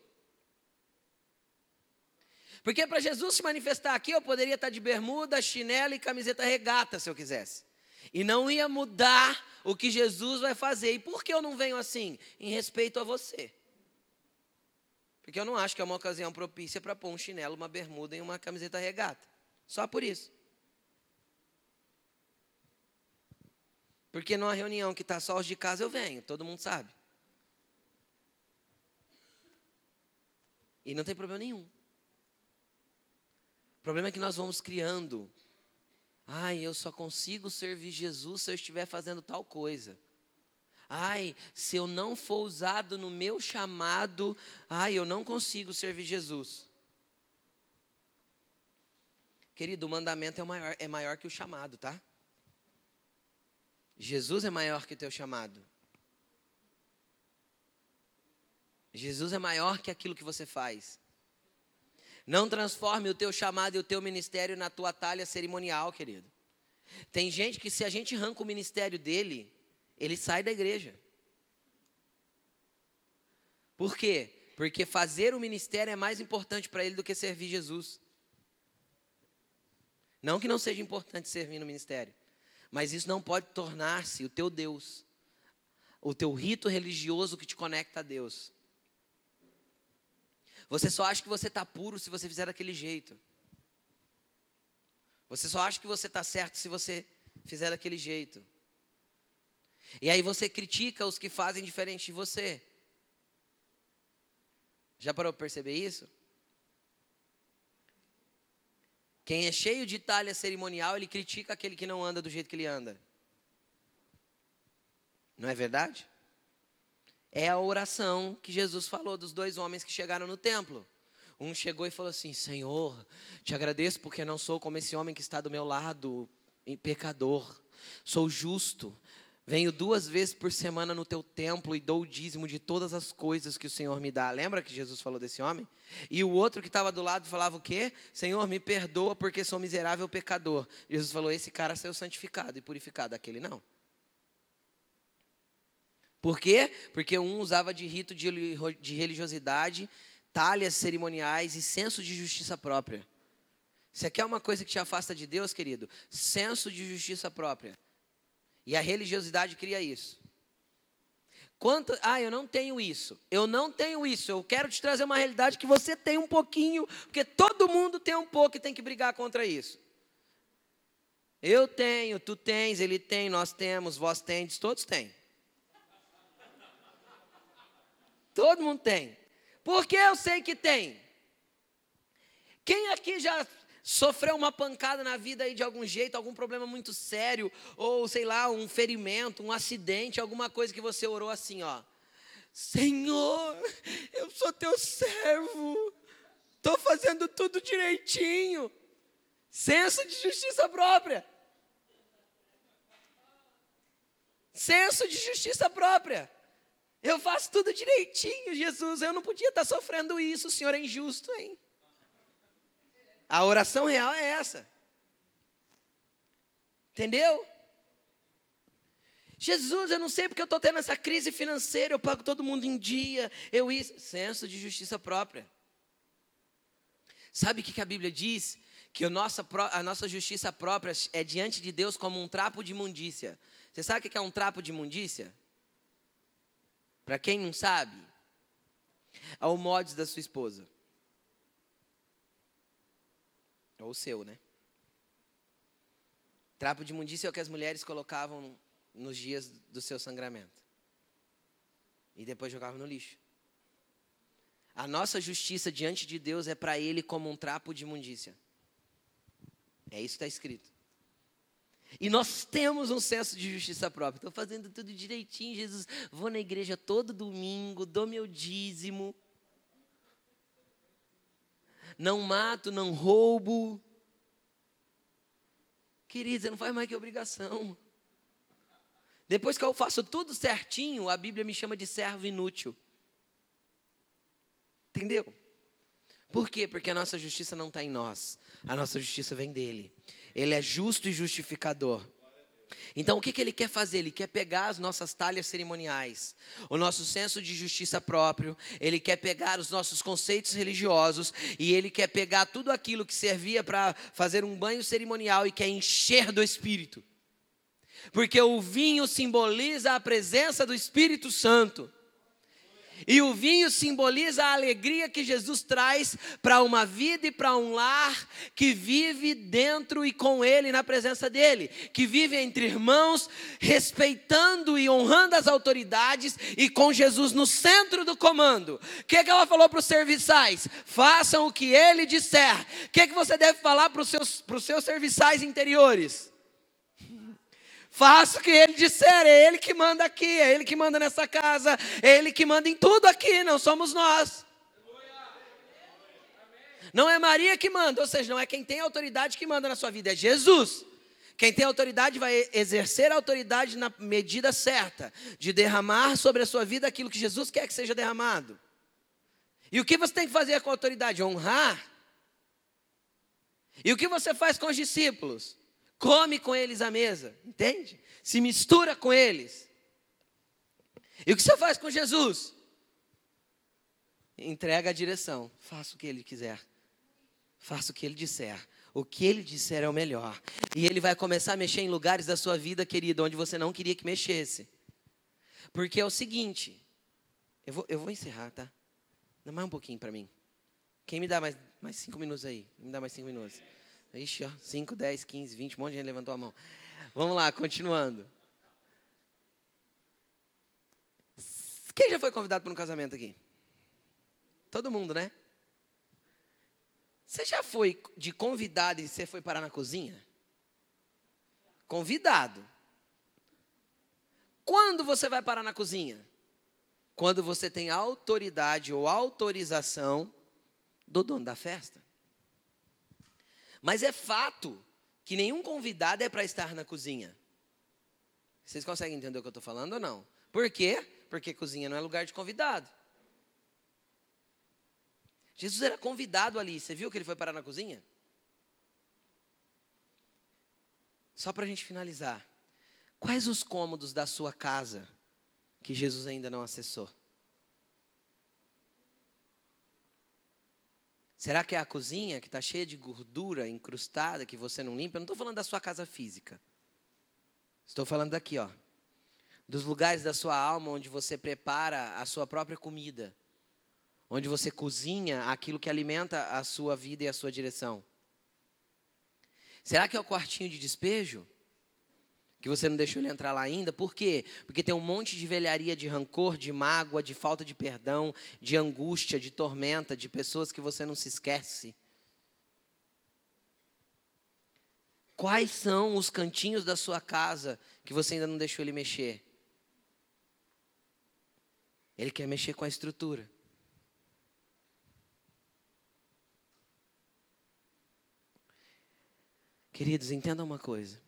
Porque para Jesus se manifestar aqui, eu poderia estar de bermuda, chinelo e camiseta regata, se eu quisesse. E não ia mudar o que Jesus vai fazer. E por que eu não venho assim? Em respeito a você. Porque eu não acho que é uma ocasião propícia para pôr um chinelo, uma bermuda e uma camiseta regata. Só por isso. Porque numa reunião que está só os de casa eu venho, todo mundo sabe. E não tem problema nenhum. O problema é que nós vamos criando Ai, eu só consigo servir Jesus se eu estiver fazendo tal coisa. Ai, se eu não for usado no meu chamado, ai, eu não consigo servir Jesus. Querido, o mandamento é maior, é maior que o chamado, tá? Jesus é maior que o teu chamado. Jesus é maior que aquilo que você faz. Não transforme o teu chamado e o teu ministério na tua talha cerimonial, querido. Tem gente que se a gente arranca o ministério dele, ele sai da igreja. Por quê? Porque fazer o ministério é mais importante para ele do que servir Jesus. Não que não seja importante servir no ministério, mas isso não pode tornar-se o teu Deus, o teu rito religioso que te conecta a Deus. Você só acha que você está puro se você fizer daquele jeito. Você só acha que você está certo se você fizer daquele jeito. E aí você critica os que fazem diferente de você. Já parou para perceber isso? Quem é cheio de talha cerimonial, ele critica aquele que não anda do jeito que ele anda. Não é verdade? É a oração que Jesus falou dos dois homens que chegaram no templo. Um chegou e falou assim: Senhor, te agradeço porque não sou como esse homem que está do meu lado, pecador. Sou justo. Venho duas vezes por semana no teu templo e dou o dízimo de todas as coisas que o Senhor me dá. Lembra que Jesus falou desse homem? E o outro que estava do lado falava o quê? Senhor, me perdoa porque sou miserável pecador. Jesus falou: esse cara saiu santificado e purificado, aquele não. Por quê? Porque um usava de rito de, de religiosidade, talhas cerimoniais e senso de justiça própria. Você quer uma coisa que te afasta de Deus, querido? Senso de justiça própria. E a religiosidade cria isso. Quanto, ah, eu não tenho isso. Eu não tenho isso. Eu quero te trazer uma realidade que você tem um pouquinho, porque todo mundo tem um pouco e tem que brigar contra isso. Eu tenho, tu tens, ele tem, nós temos, vós tendes, todos têm. Todo mundo tem. Por que eu sei que tem? Quem aqui já sofreu uma pancada na vida aí de algum jeito, algum problema muito sério, ou sei lá, um ferimento, um acidente, alguma coisa que você orou assim, ó. Senhor, eu sou teu servo, estou fazendo tudo direitinho. Senso de justiça própria. Senso de justiça própria. Eu faço tudo direitinho, Jesus. Eu não podia estar sofrendo isso, o Senhor é injusto, hein? A oração real é essa. Entendeu? Jesus, eu não sei porque eu estou tendo essa crise financeira, eu pago todo mundo em dia, eu isso. Senso de justiça própria. Sabe o que a Bíblia diz? Que a nossa, a nossa justiça própria é diante de Deus como um trapo de imundícia. Você sabe o que é um trapo de imundícia? Para quem não sabe, é o mods da sua esposa. Ou o seu, né? Trapo de imundícia é o que as mulheres colocavam nos dias do seu sangramento. E depois jogavam no lixo. A nossa justiça diante de Deus é para Ele como um trapo de imundícia. É isso que está escrito. E nós temos um senso de justiça própria. Estou fazendo tudo direitinho, Jesus. Vou na igreja todo domingo, dou meu dízimo. Não mato, não roubo. Querido, você não faz mais que obrigação. Depois que eu faço tudo certinho, a Bíblia me chama de servo inútil. Entendeu? Por quê? Porque a nossa justiça não está em nós. A nossa justiça vem dele. Ele é justo e justificador. Então, o que, que ele quer fazer? Ele quer pegar as nossas talhas cerimoniais, o nosso senso de justiça próprio, ele quer pegar os nossos conceitos religiosos e ele quer pegar tudo aquilo que servia para fazer um banho cerimonial e quer encher do Espírito. Porque o vinho simboliza a presença do Espírito Santo. E o vinho simboliza a alegria que Jesus traz para uma vida e para um lar que vive dentro e com Ele, na presença dEle, que vive entre irmãos, respeitando e honrando as autoridades e com Jesus no centro do comando. O que, que ela falou para os serviçais? Façam o que Ele disser. O que, que você deve falar para os seus, para os seus serviçais interiores? Faça o que ele disser, é ele que manda aqui, é ele que manda nessa casa, é ele que manda em tudo aqui, não somos nós. Não é Maria que manda, ou seja, não é quem tem autoridade que manda na sua vida, é Jesus. Quem tem autoridade vai exercer a autoridade na medida certa, de derramar sobre a sua vida aquilo que Jesus quer que seja derramado. E o que você tem que fazer com a autoridade? Honrar. E o que você faz com os discípulos? Come com eles à mesa, entende? Se mistura com eles. E o que você faz com Jesus? Entrega a direção, faça o que ele quiser, faça o que ele disser. O que ele disser é o melhor. E ele vai começar a mexer em lugares da sua vida, querido, onde você não queria que mexesse. Porque é o seguinte, eu vou, eu vou encerrar, tá? Dá mais um pouquinho para mim. Quem me dá mais, mais cinco minutos aí? Me dá mais cinco minutos. Ixi, ó, 5, 10, 15, 20, um monte de gente levantou a mão. Vamos lá, continuando. Quem já foi convidado para um casamento aqui? Todo mundo, né? Você já foi de convidado e você foi parar na cozinha? Convidado. Quando você vai parar na cozinha? Quando você tem autoridade ou autorização do dono da festa. Mas é fato que nenhum convidado é para estar na cozinha. Vocês conseguem entender o que eu estou falando ou não? Por quê? Porque cozinha não é lugar de convidado. Jesus era convidado ali. Você viu que ele foi parar na cozinha? Só para a gente finalizar. Quais os cômodos da sua casa que Jesus ainda não acessou? Será que é a cozinha que está cheia de gordura incrustada que você não limpa? Eu não estou falando da sua casa física. Estou falando daqui, ó. Dos lugares da sua alma onde você prepara a sua própria comida. Onde você cozinha aquilo que alimenta a sua vida e a sua direção. Será que é o quartinho de despejo? Que você não deixou ele entrar lá ainda. Por quê? Porque tem um monte de velharia de rancor, de mágoa, de falta de perdão, de angústia, de tormenta, de pessoas que você não se esquece. Quais são os cantinhos da sua casa que você ainda não deixou ele mexer? Ele quer mexer com a estrutura. Queridos, entendam uma coisa.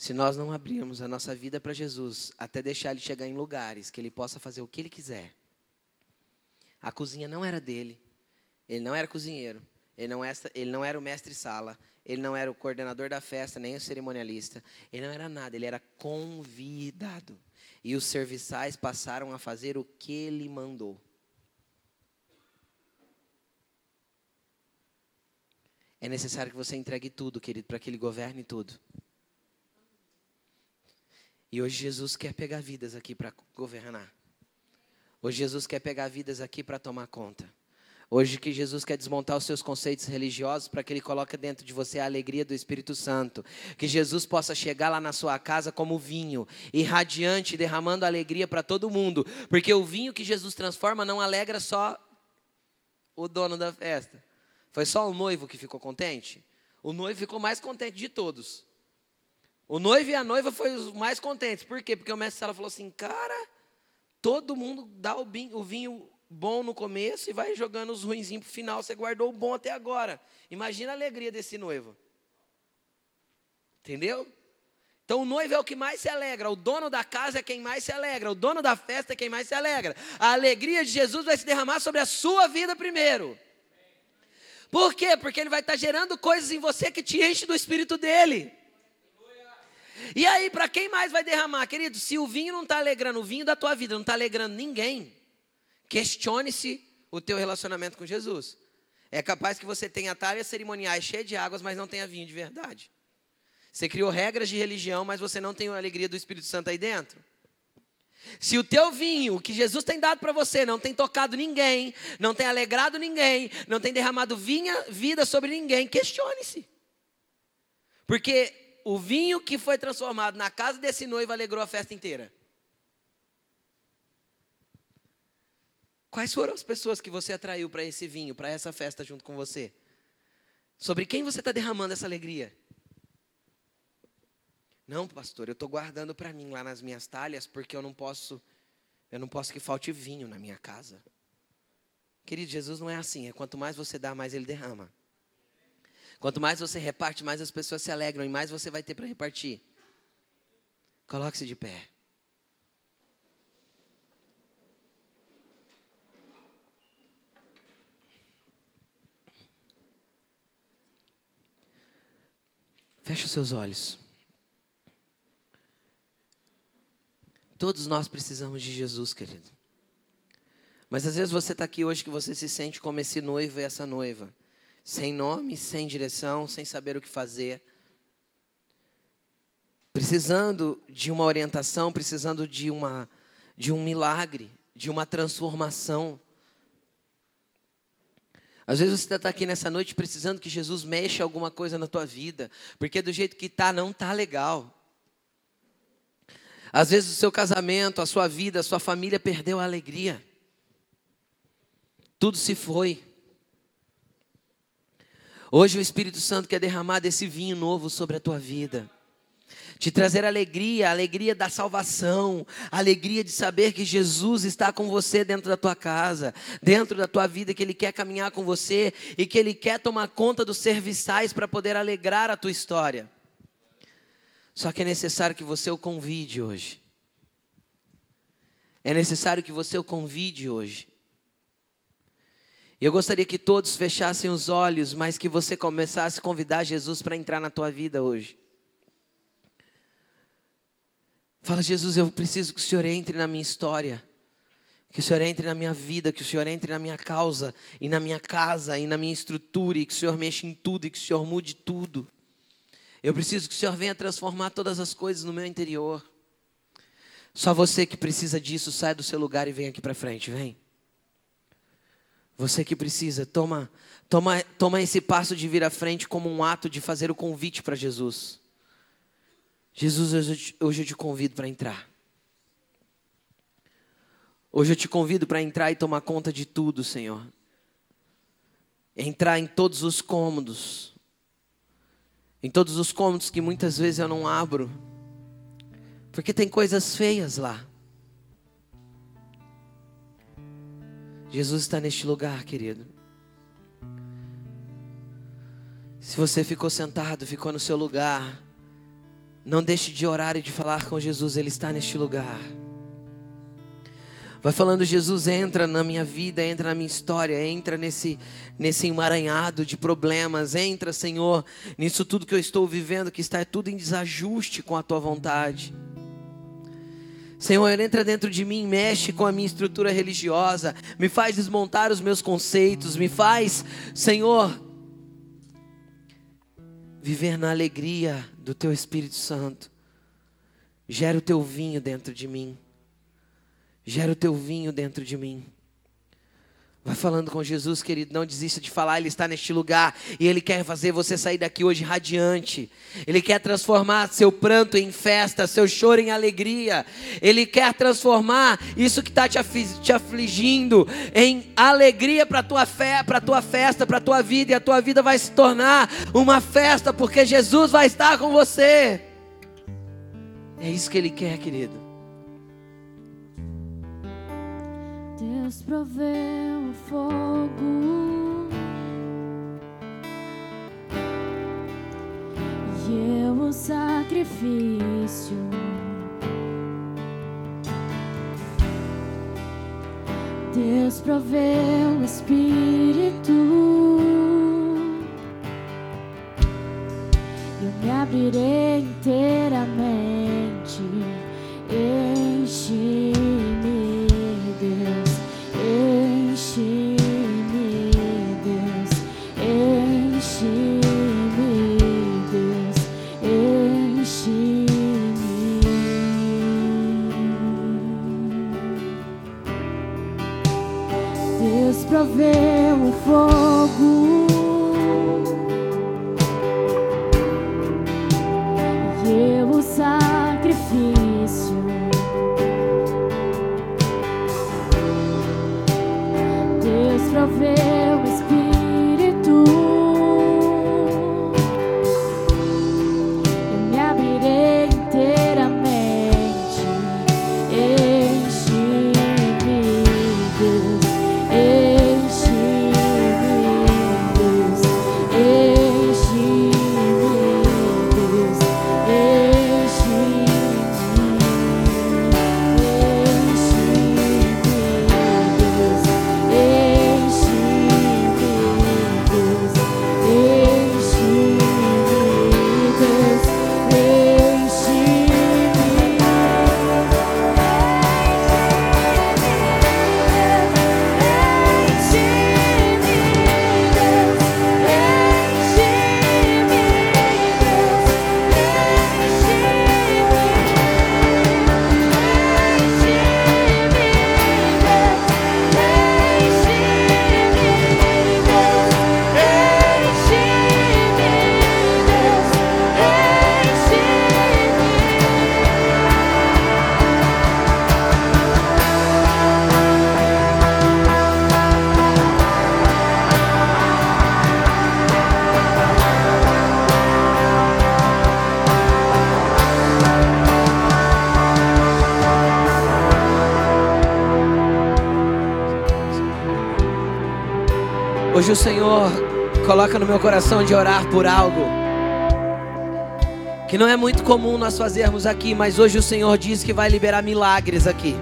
Se nós não abrirmos a nossa vida para Jesus, até deixar ele chegar em lugares que ele possa fazer o que ele quiser, a cozinha não era dele, ele não era cozinheiro, ele não, era, ele não era o mestre-sala, ele não era o coordenador da festa, nem o cerimonialista, ele não era nada, ele era convidado. E os serviçais passaram a fazer o que ele mandou. É necessário que você entregue tudo, querido, para que ele governe tudo. E hoje Jesus quer pegar vidas aqui para governar. Hoje Jesus quer pegar vidas aqui para tomar conta. Hoje que Jesus quer desmontar os seus conceitos religiosos para que ele coloque dentro de você a alegria do Espírito Santo. Que Jesus possa chegar lá na sua casa como vinho, irradiante, derramando alegria para todo mundo. Porque o vinho que Jesus transforma não alegra só o dono da festa. Foi só o noivo que ficou contente? O noivo ficou mais contente de todos. O noivo e a noiva foram os mais contentes. Por quê? Porque o mestre Sala falou assim: cara, todo mundo dá o vinho, o vinho bom no começo e vai jogando os ruinzinhos para o final. Você guardou o bom até agora. Imagina a alegria desse noivo. Entendeu? Então o noivo é o que mais se alegra, o dono da casa é quem mais se alegra, o dono da festa é quem mais se alegra. A alegria de Jesus vai se derramar sobre a sua vida primeiro. Por quê? Porque ele vai estar gerando coisas em você que te enche do espírito dele. E aí, para quem mais vai derramar? Querido, se o vinho não está alegrando, o vinho da tua vida não está alegrando ninguém, questione-se o teu relacionamento com Jesus. É capaz que você tenha talhas cerimoniais cheias de águas, mas não tenha vinho de verdade. Você criou regras de religião, mas você não tem a alegria do Espírito Santo aí dentro. Se o teu vinho, que Jesus tem dado para você, não tem tocado ninguém, não tem alegrado ninguém, não tem derramado vinha, vida sobre ninguém, questione-se. Porque o vinho que foi transformado na casa desse noivo alegrou a festa inteira. Quais foram as pessoas que você atraiu para esse vinho, para essa festa junto com você? Sobre quem você está derramando essa alegria? Não, pastor, eu estou guardando para mim lá nas minhas talhas porque eu não posso, eu não posso que falte vinho na minha casa. Querido, Jesus não é assim. É quanto mais você dá, mais Ele derrama. Quanto mais você reparte, mais as pessoas se alegram e mais você vai ter para repartir. Coloque-se de pé. Feche os seus olhos. Todos nós precisamos de Jesus, querido. Mas às vezes você está aqui hoje que você se sente como esse noivo e essa noiva sem nome, sem direção, sem saber o que fazer. Precisando de uma orientação, precisando de, uma, de um milagre, de uma transformação. Às vezes você está aqui nessa noite precisando que Jesus mexa alguma coisa na tua vida, porque do jeito que está, não está legal. Às vezes o seu casamento, a sua vida, a sua família perdeu a alegria. Tudo se foi. Hoje o Espírito Santo quer derramar desse vinho novo sobre a tua vida. Te trazer alegria, alegria da salvação, alegria de saber que Jesus está com você dentro da tua casa, dentro da tua vida, que Ele quer caminhar com você e que Ele quer tomar conta dos serviçais para poder alegrar a tua história. Só que é necessário que você o convide hoje. É necessário que você o convide hoje. Eu gostaria que todos fechassem os olhos, mas que você começasse a convidar Jesus para entrar na tua vida hoje. Fala, Jesus, eu preciso que o Senhor entre na minha história, que o Senhor entre na minha vida, que o Senhor entre na minha causa, e na minha casa, e na minha estrutura, e que o Senhor mexa em tudo, e que o Senhor mude tudo. Eu preciso que o Senhor venha transformar todas as coisas no meu interior. Só você que precisa disso, sai do seu lugar e vem aqui para frente, vem. Você que precisa, toma, toma, toma esse passo de vir à frente como um ato de fazer o convite para Jesus. Jesus, hoje eu te, hoje eu te convido para entrar. Hoje eu te convido para entrar e tomar conta de tudo, Senhor. Entrar em todos os cômodos. em todos os cômodos que muitas vezes eu não abro, porque tem coisas feias lá. Jesus está neste lugar, querido. Se você ficou sentado, ficou no seu lugar, não deixe de orar e de falar com Jesus, Ele está neste lugar. Vai falando, Jesus, entra na minha vida, entra na minha história, entra nesse, nesse emaranhado de problemas, entra, Senhor, nisso tudo que eu estou vivendo, que está tudo em desajuste com a tua vontade. Senhor, entra dentro de mim, mexe com a minha estrutura religiosa, me faz desmontar os meus conceitos, me faz, Senhor, viver na alegria do teu Espírito Santo. Gera o teu vinho dentro de mim. Gera o teu vinho dentro de mim. Vai falando com Jesus, querido, não desista de falar, Ele está neste lugar e Ele quer fazer você sair daqui hoje radiante. Ele quer transformar seu pranto em festa, seu choro em alegria. Ele quer transformar isso que está te, te afligindo em alegria para a tua fé, para a tua festa, para a tua vida, e a tua vida vai se tornar uma festa, porque Jesus vai estar com você. É isso que Ele quer, querido. Deus proveu e eu o sacrifício. Deus proveu o Espírito. Eu me abrirei inteiramente. Enche-me. Proveu o fogo. No meu coração de orar por algo que não é muito comum nós fazermos aqui, mas hoje o Senhor diz que vai liberar milagres aqui.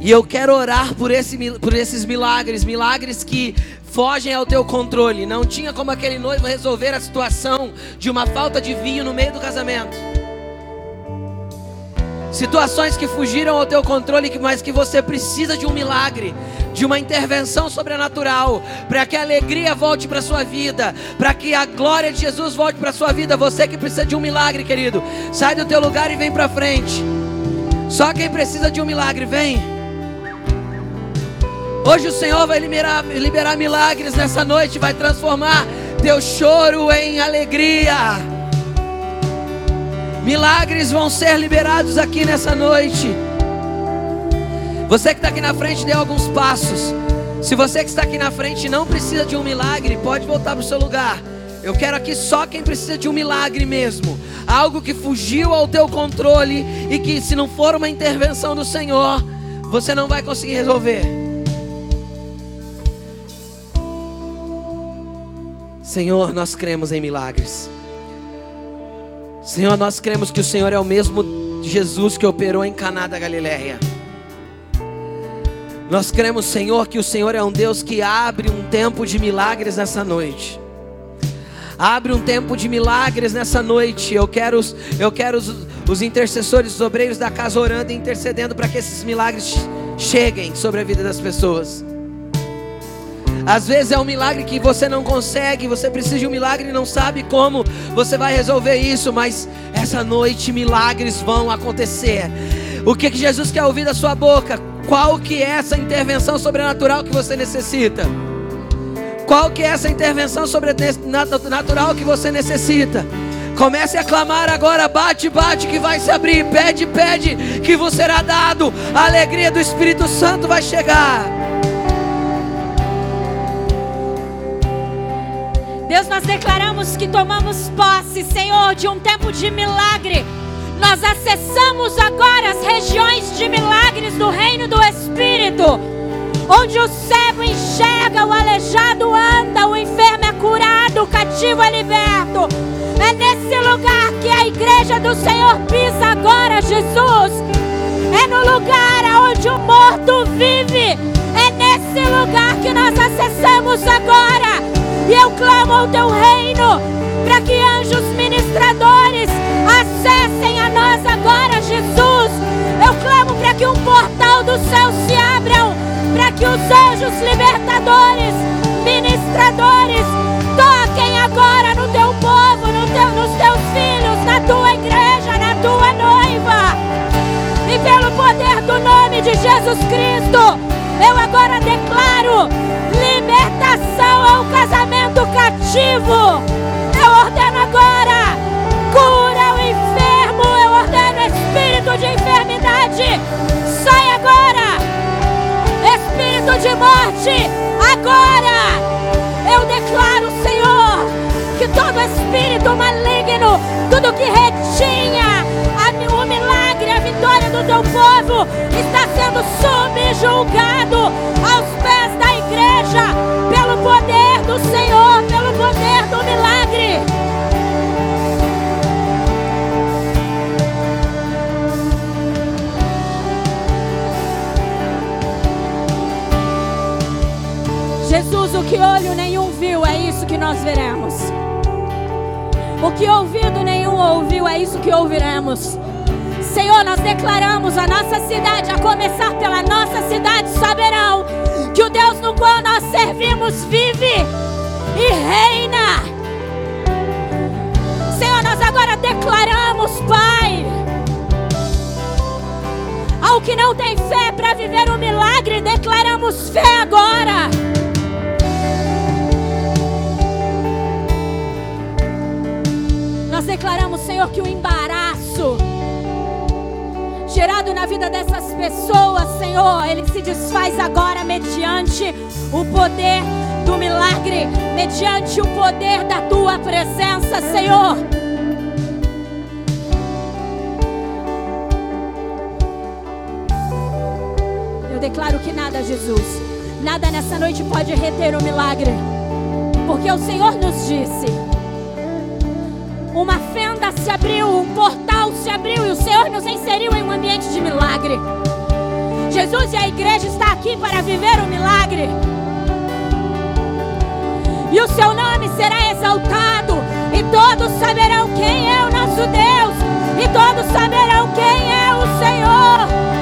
E eu quero orar por, esse, por esses milagres, milagres que fogem ao teu controle. Não tinha como aquele noivo resolver a situação de uma falta de vinho no meio do casamento. Situações que fugiram ao teu controle, mas que você precisa de um milagre, de uma intervenção sobrenatural, para que a alegria volte para sua vida, para que a glória de Jesus volte para sua vida. Você que precisa de um milagre, querido, sai do teu lugar e vem para frente. Só quem precisa de um milagre, vem. Hoje o Senhor vai liberar, liberar milagres nessa noite, vai transformar teu choro em alegria. Milagres vão ser liberados aqui nessa noite. Você que está aqui na frente, dê alguns passos. Se você que está aqui na frente não precisa de um milagre, pode voltar para o seu lugar. Eu quero aqui só quem precisa de um milagre mesmo. Algo que fugiu ao teu controle e que, se não for uma intervenção do Senhor, você não vai conseguir resolver. Senhor, nós cremos em milagres. Senhor, nós cremos que o Senhor é o mesmo Jesus que operou em Caná da Galileia. Nós cremos, Senhor, que o Senhor é um Deus que abre um tempo de milagres nessa noite. Abre um tempo de milagres nessa noite. Eu quero, eu quero os, os intercessores, os obreiros da casa orando e intercedendo para que esses milagres cheguem sobre a vida das pessoas. Às vezes é um milagre que você não consegue, você precisa de um milagre e não sabe como você vai resolver isso, mas essa noite milagres vão acontecer. O que, que Jesus quer ouvir da sua boca? Qual que é essa intervenção sobrenatural que você necessita? Qual que é essa intervenção sobrenatural que você necessita? Comece a clamar agora, bate, bate que vai se abrir, pede, pede que vos será dado. A alegria do Espírito Santo vai chegar. Deus, nós declaramos que tomamos posse, Senhor, de um tempo de milagre. Nós acessamos agora as regiões de milagres do reino do Espírito, onde o cego enxerga, o aleijado anda, o enfermo é curado, o cativo é liberto. É nesse lugar que a igreja do Senhor pisa agora, Jesus. É no lugar onde o morto vive. É nesse lugar que nós acessamos agora. E eu clamo ao teu reino para que anjos ministradores acessem a nós agora, Jesus. Eu clamo para que um portal do céu se abra, para que os anjos libertadores, ministradores, toquem agora no teu povo, no teu, nos teus filhos, na tua igreja, na tua noiva. E pelo poder do nome de Jesus Cristo, eu agora declaro libertação ao casamento cativo. Eu ordeno agora cura o enfermo. Eu ordeno espírito de enfermidade. Sai agora. Espírito de morte. Agora. Eu declaro, Senhor, que todo espírito maligno, tudo que retinha o milagre, a vitória do teu povo está sendo subjulgado aos pés da igreja, pelo poder do Senhor, poder do milagre. Jesus, o que olho nenhum viu, é isso que nós veremos. O que ouvido nenhum ouviu, é isso que ouviremos. Senhor, nós declaramos a nossa cidade, a começar pela nossa cidade, saberão que o Deus no qual nós servimos vive e reina. Senhor, nós agora declaramos, Pai, ao que não tem fé para viver o um milagre, declaramos fé agora. Nós declaramos, Senhor, que o embaraço gerado na vida dessas pessoas, Senhor, ele se desfaz agora mediante o poder do milagre, mediante o poder da tua presença, Senhor. Eu declaro que nada, Jesus, nada nessa noite pode reter o milagre, porque o Senhor nos disse uma fenda se abriu, um portal se abriu e o Senhor nos inseriu em um ambiente de milagre. Jesus e a igreja está aqui para viver o milagre. E o seu nome será exaltado, e todos saberão quem é o nosso Deus, e todos saberão quem é o Senhor.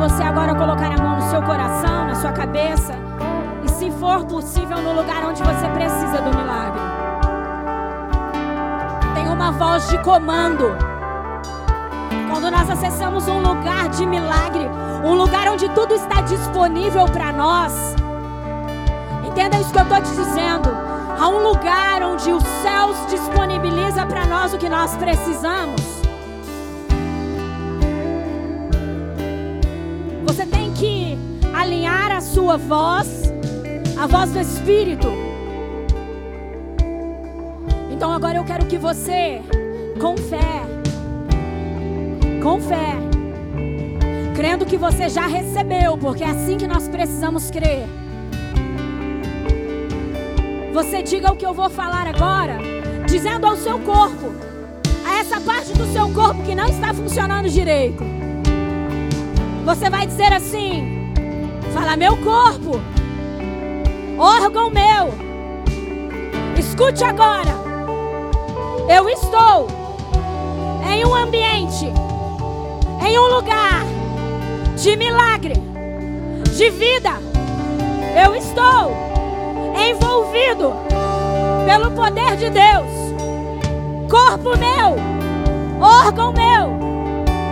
Você agora colocar a mão no seu coração, na sua cabeça, e se for possível, no lugar onde você precisa do milagre. Tem uma voz de comando. Quando nós acessamos um lugar de milagre, um lugar onde tudo está disponível para nós, entenda isso que eu estou te dizendo. Há um lugar onde os céus disponibiliza para nós o que nós precisamos. Sua voz, a voz do Espírito. Então agora eu quero que você, com fé, com fé, crendo que você já recebeu, porque é assim que nós precisamos crer. Você diga o que eu vou falar agora, dizendo ao seu corpo, a essa parte do seu corpo que não está funcionando direito. Você vai dizer assim: fala, meu corpo, órgão meu, escute agora. Eu estou em um ambiente, em um lugar de milagre, de vida. Eu estou envolvido pelo poder de Deus. Corpo meu, órgão meu,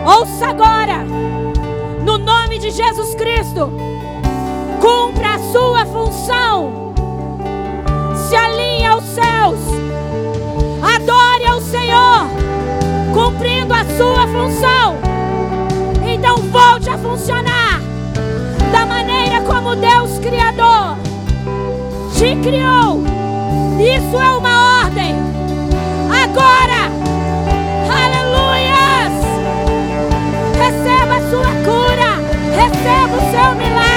ouça agora, no nome de Jesus Cristo, cumpra a sua função, se alinhe aos céus, adore ao Senhor, cumprindo a sua função. Então volte a funcionar da maneira como Deus Criador te criou. Isso é uma ordem. Agora, aleluias! Receba a sua cura, receba o seu milagre.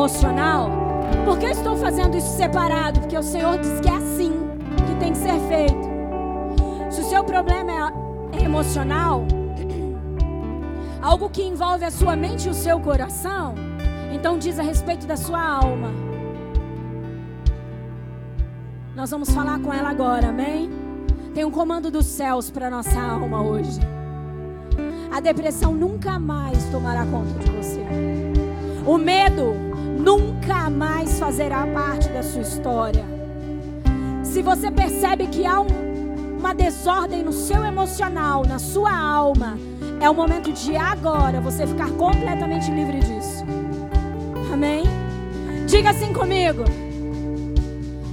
Emocional, por que estou fazendo isso separado? Porque o Senhor diz que é assim que tem que ser feito. Se o seu problema é emocional, algo que envolve a sua mente e o seu coração, então diz a respeito da sua alma. Nós vamos falar com ela agora, amém? Tem um comando dos céus para nossa alma hoje. A depressão nunca mais tomará conta de você. O medo nunca mais fazerá parte da sua história. Se você percebe que há um- uma desordem no seu emocional, na sua alma, é o momento de agora você ficar completamente livre disso. Amém? Diga assim comigo.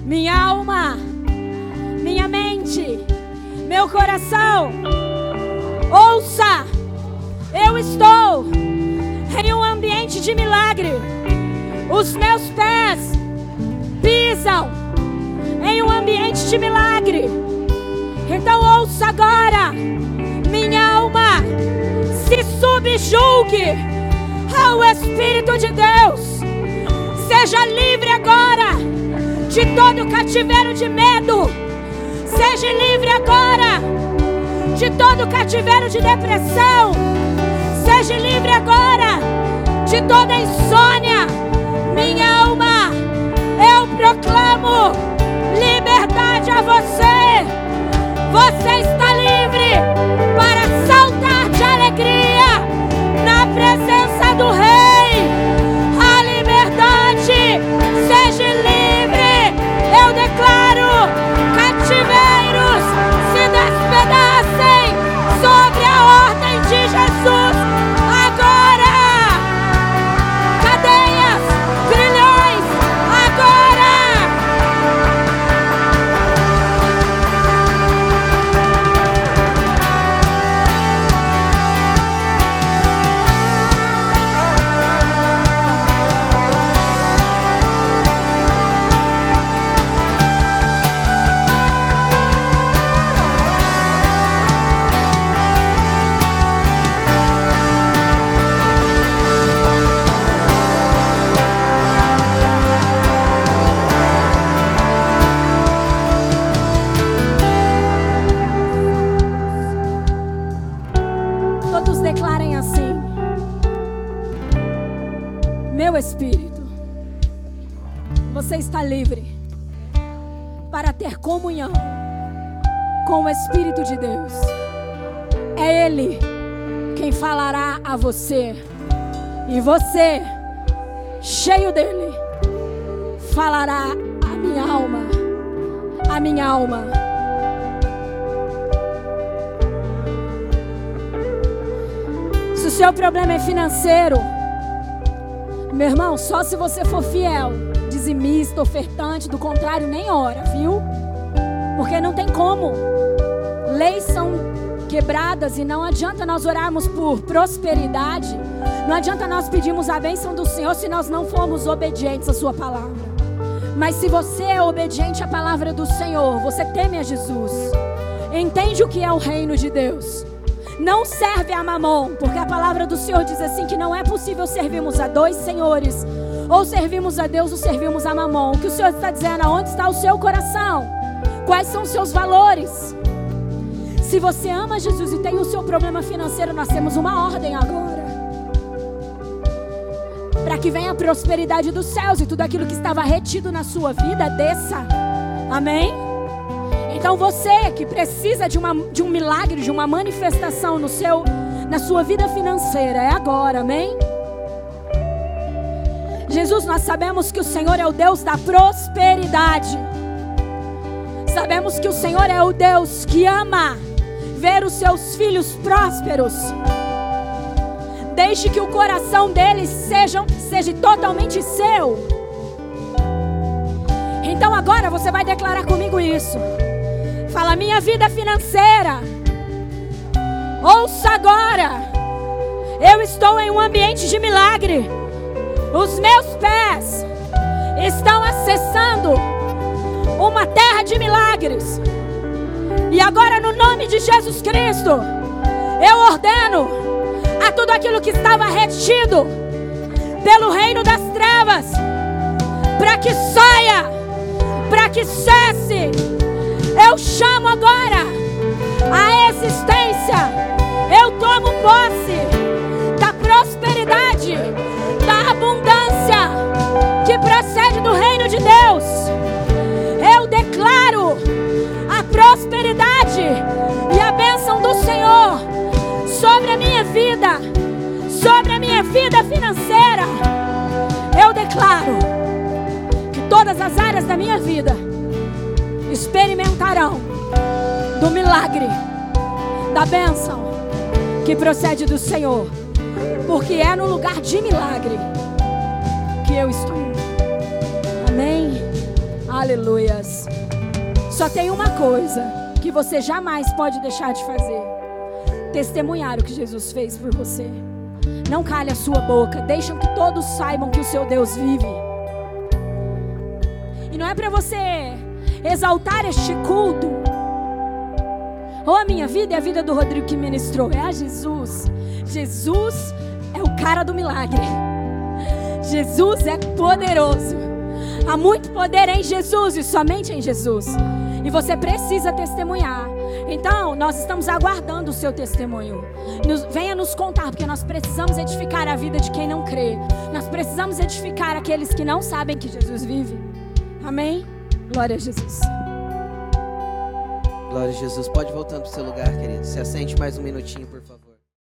Minha alma, minha mente, meu coração, ouça, eu estou em um ambiente de milagre. Os meus pés pisam em um ambiente de milagre. Então ouça agora, minha alma, se subjugue ao Espírito de Deus. Seja livre agora de todo cativeiro de medo. Seja livre agora de todo cativeiro de depressão. Seja livre agora de toda insônia. Proclamo liberdade a você. Você está livre para saltar de alegria na presença do Rei. Você. E você, cheio dele, falará a minha alma. A minha alma. Se o seu problema é financeiro, meu irmão, só se você for fiel, dizimista, ofertante, do contrário, nem ora, viu? Porque não tem como. Leis são quebradas e não adianta nós orarmos por prosperidade. Não adianta nós pedirmos a bênção do Senhor se nós não formos obedientes à Sua palavra. Mas se você é obediente à palavra do Senhor, você teme a Jesus, entende o que é o reino de Deus. Não serve a mamon, porque a palavra do Senhor diz assim que não é possível servirmos a dois senhores. Ou servimos a Deus ou servimos a mamon. O que o Senhor está dizendo? Aonde está o seu coração? Quais são os seus valores? Se você ama Jesus e tem o seu problema financeiro, nós temos uma ordem agora. Para que venha a prosperidade dos céus e tudo aquilo que estava retido na sua vida desça. Amém? Então você que precisa de, uma, de um milagre, de uma manifestação no seu, na sua vida financeira, é agora, amém? Jesus, nós sabemos que o Senhor é o Deus da prosperidade. Sabemos que o Senhor é o Deus que ama ver os seus filhos prósperos. Deixe que o coração deles seja, seja totalmente seu. Então agora você vai declarar comigo isso. Fala, minha vida financeira. Ouça agora. Eu estou em um ambiente de milagre. Os meus pés estão acessando uma terra de milagres. E agora, no nome de Jesus Cristo, eu ordeno a tudo aquilo que estava retido pelo reino das trevas, para que saia, para que cesse. Eu chamo agora a existência, eu tomo posse da prosperidade, da abundância que procede do reino de Deus. Prosperidade e a bênção do Senhor sobre a minha vida, sobre a minha vida financeira. Eu declaro que todas as áreas da minha vida experimentarão do milagre, da bênção que procede do Senhor, porque é no lugar de milagre que eu estou. Amém. Aleluias. Só tem uma coisa que você jamais pode deixar de fazer: testemunhar o que Jesus fez por você. Não calhe a sua boca, deixa que todos saibam que o seu Deus vive. E não é para você exaltar este culto, ou a minha vida e a vida do Rodrigo que ministrou, é a Jesus. Jesus é o cara do milagre. Jesus é poderoso. Há muito poder em Jesus e somente em Jesus. E você precisa testemunhar. Então, nós estamos aguardando o seu testemunho. Nos, venha nos contar, porque nós precisamos edificar a vida de quem não crê. Nós precisamos edificar aqueles que não sabem que Jesus vive. Amém? Glória a Jesus. Glória a Jesus. Pode voltar para o seu lugar, querido. Se assente mais um minutinho, por favor.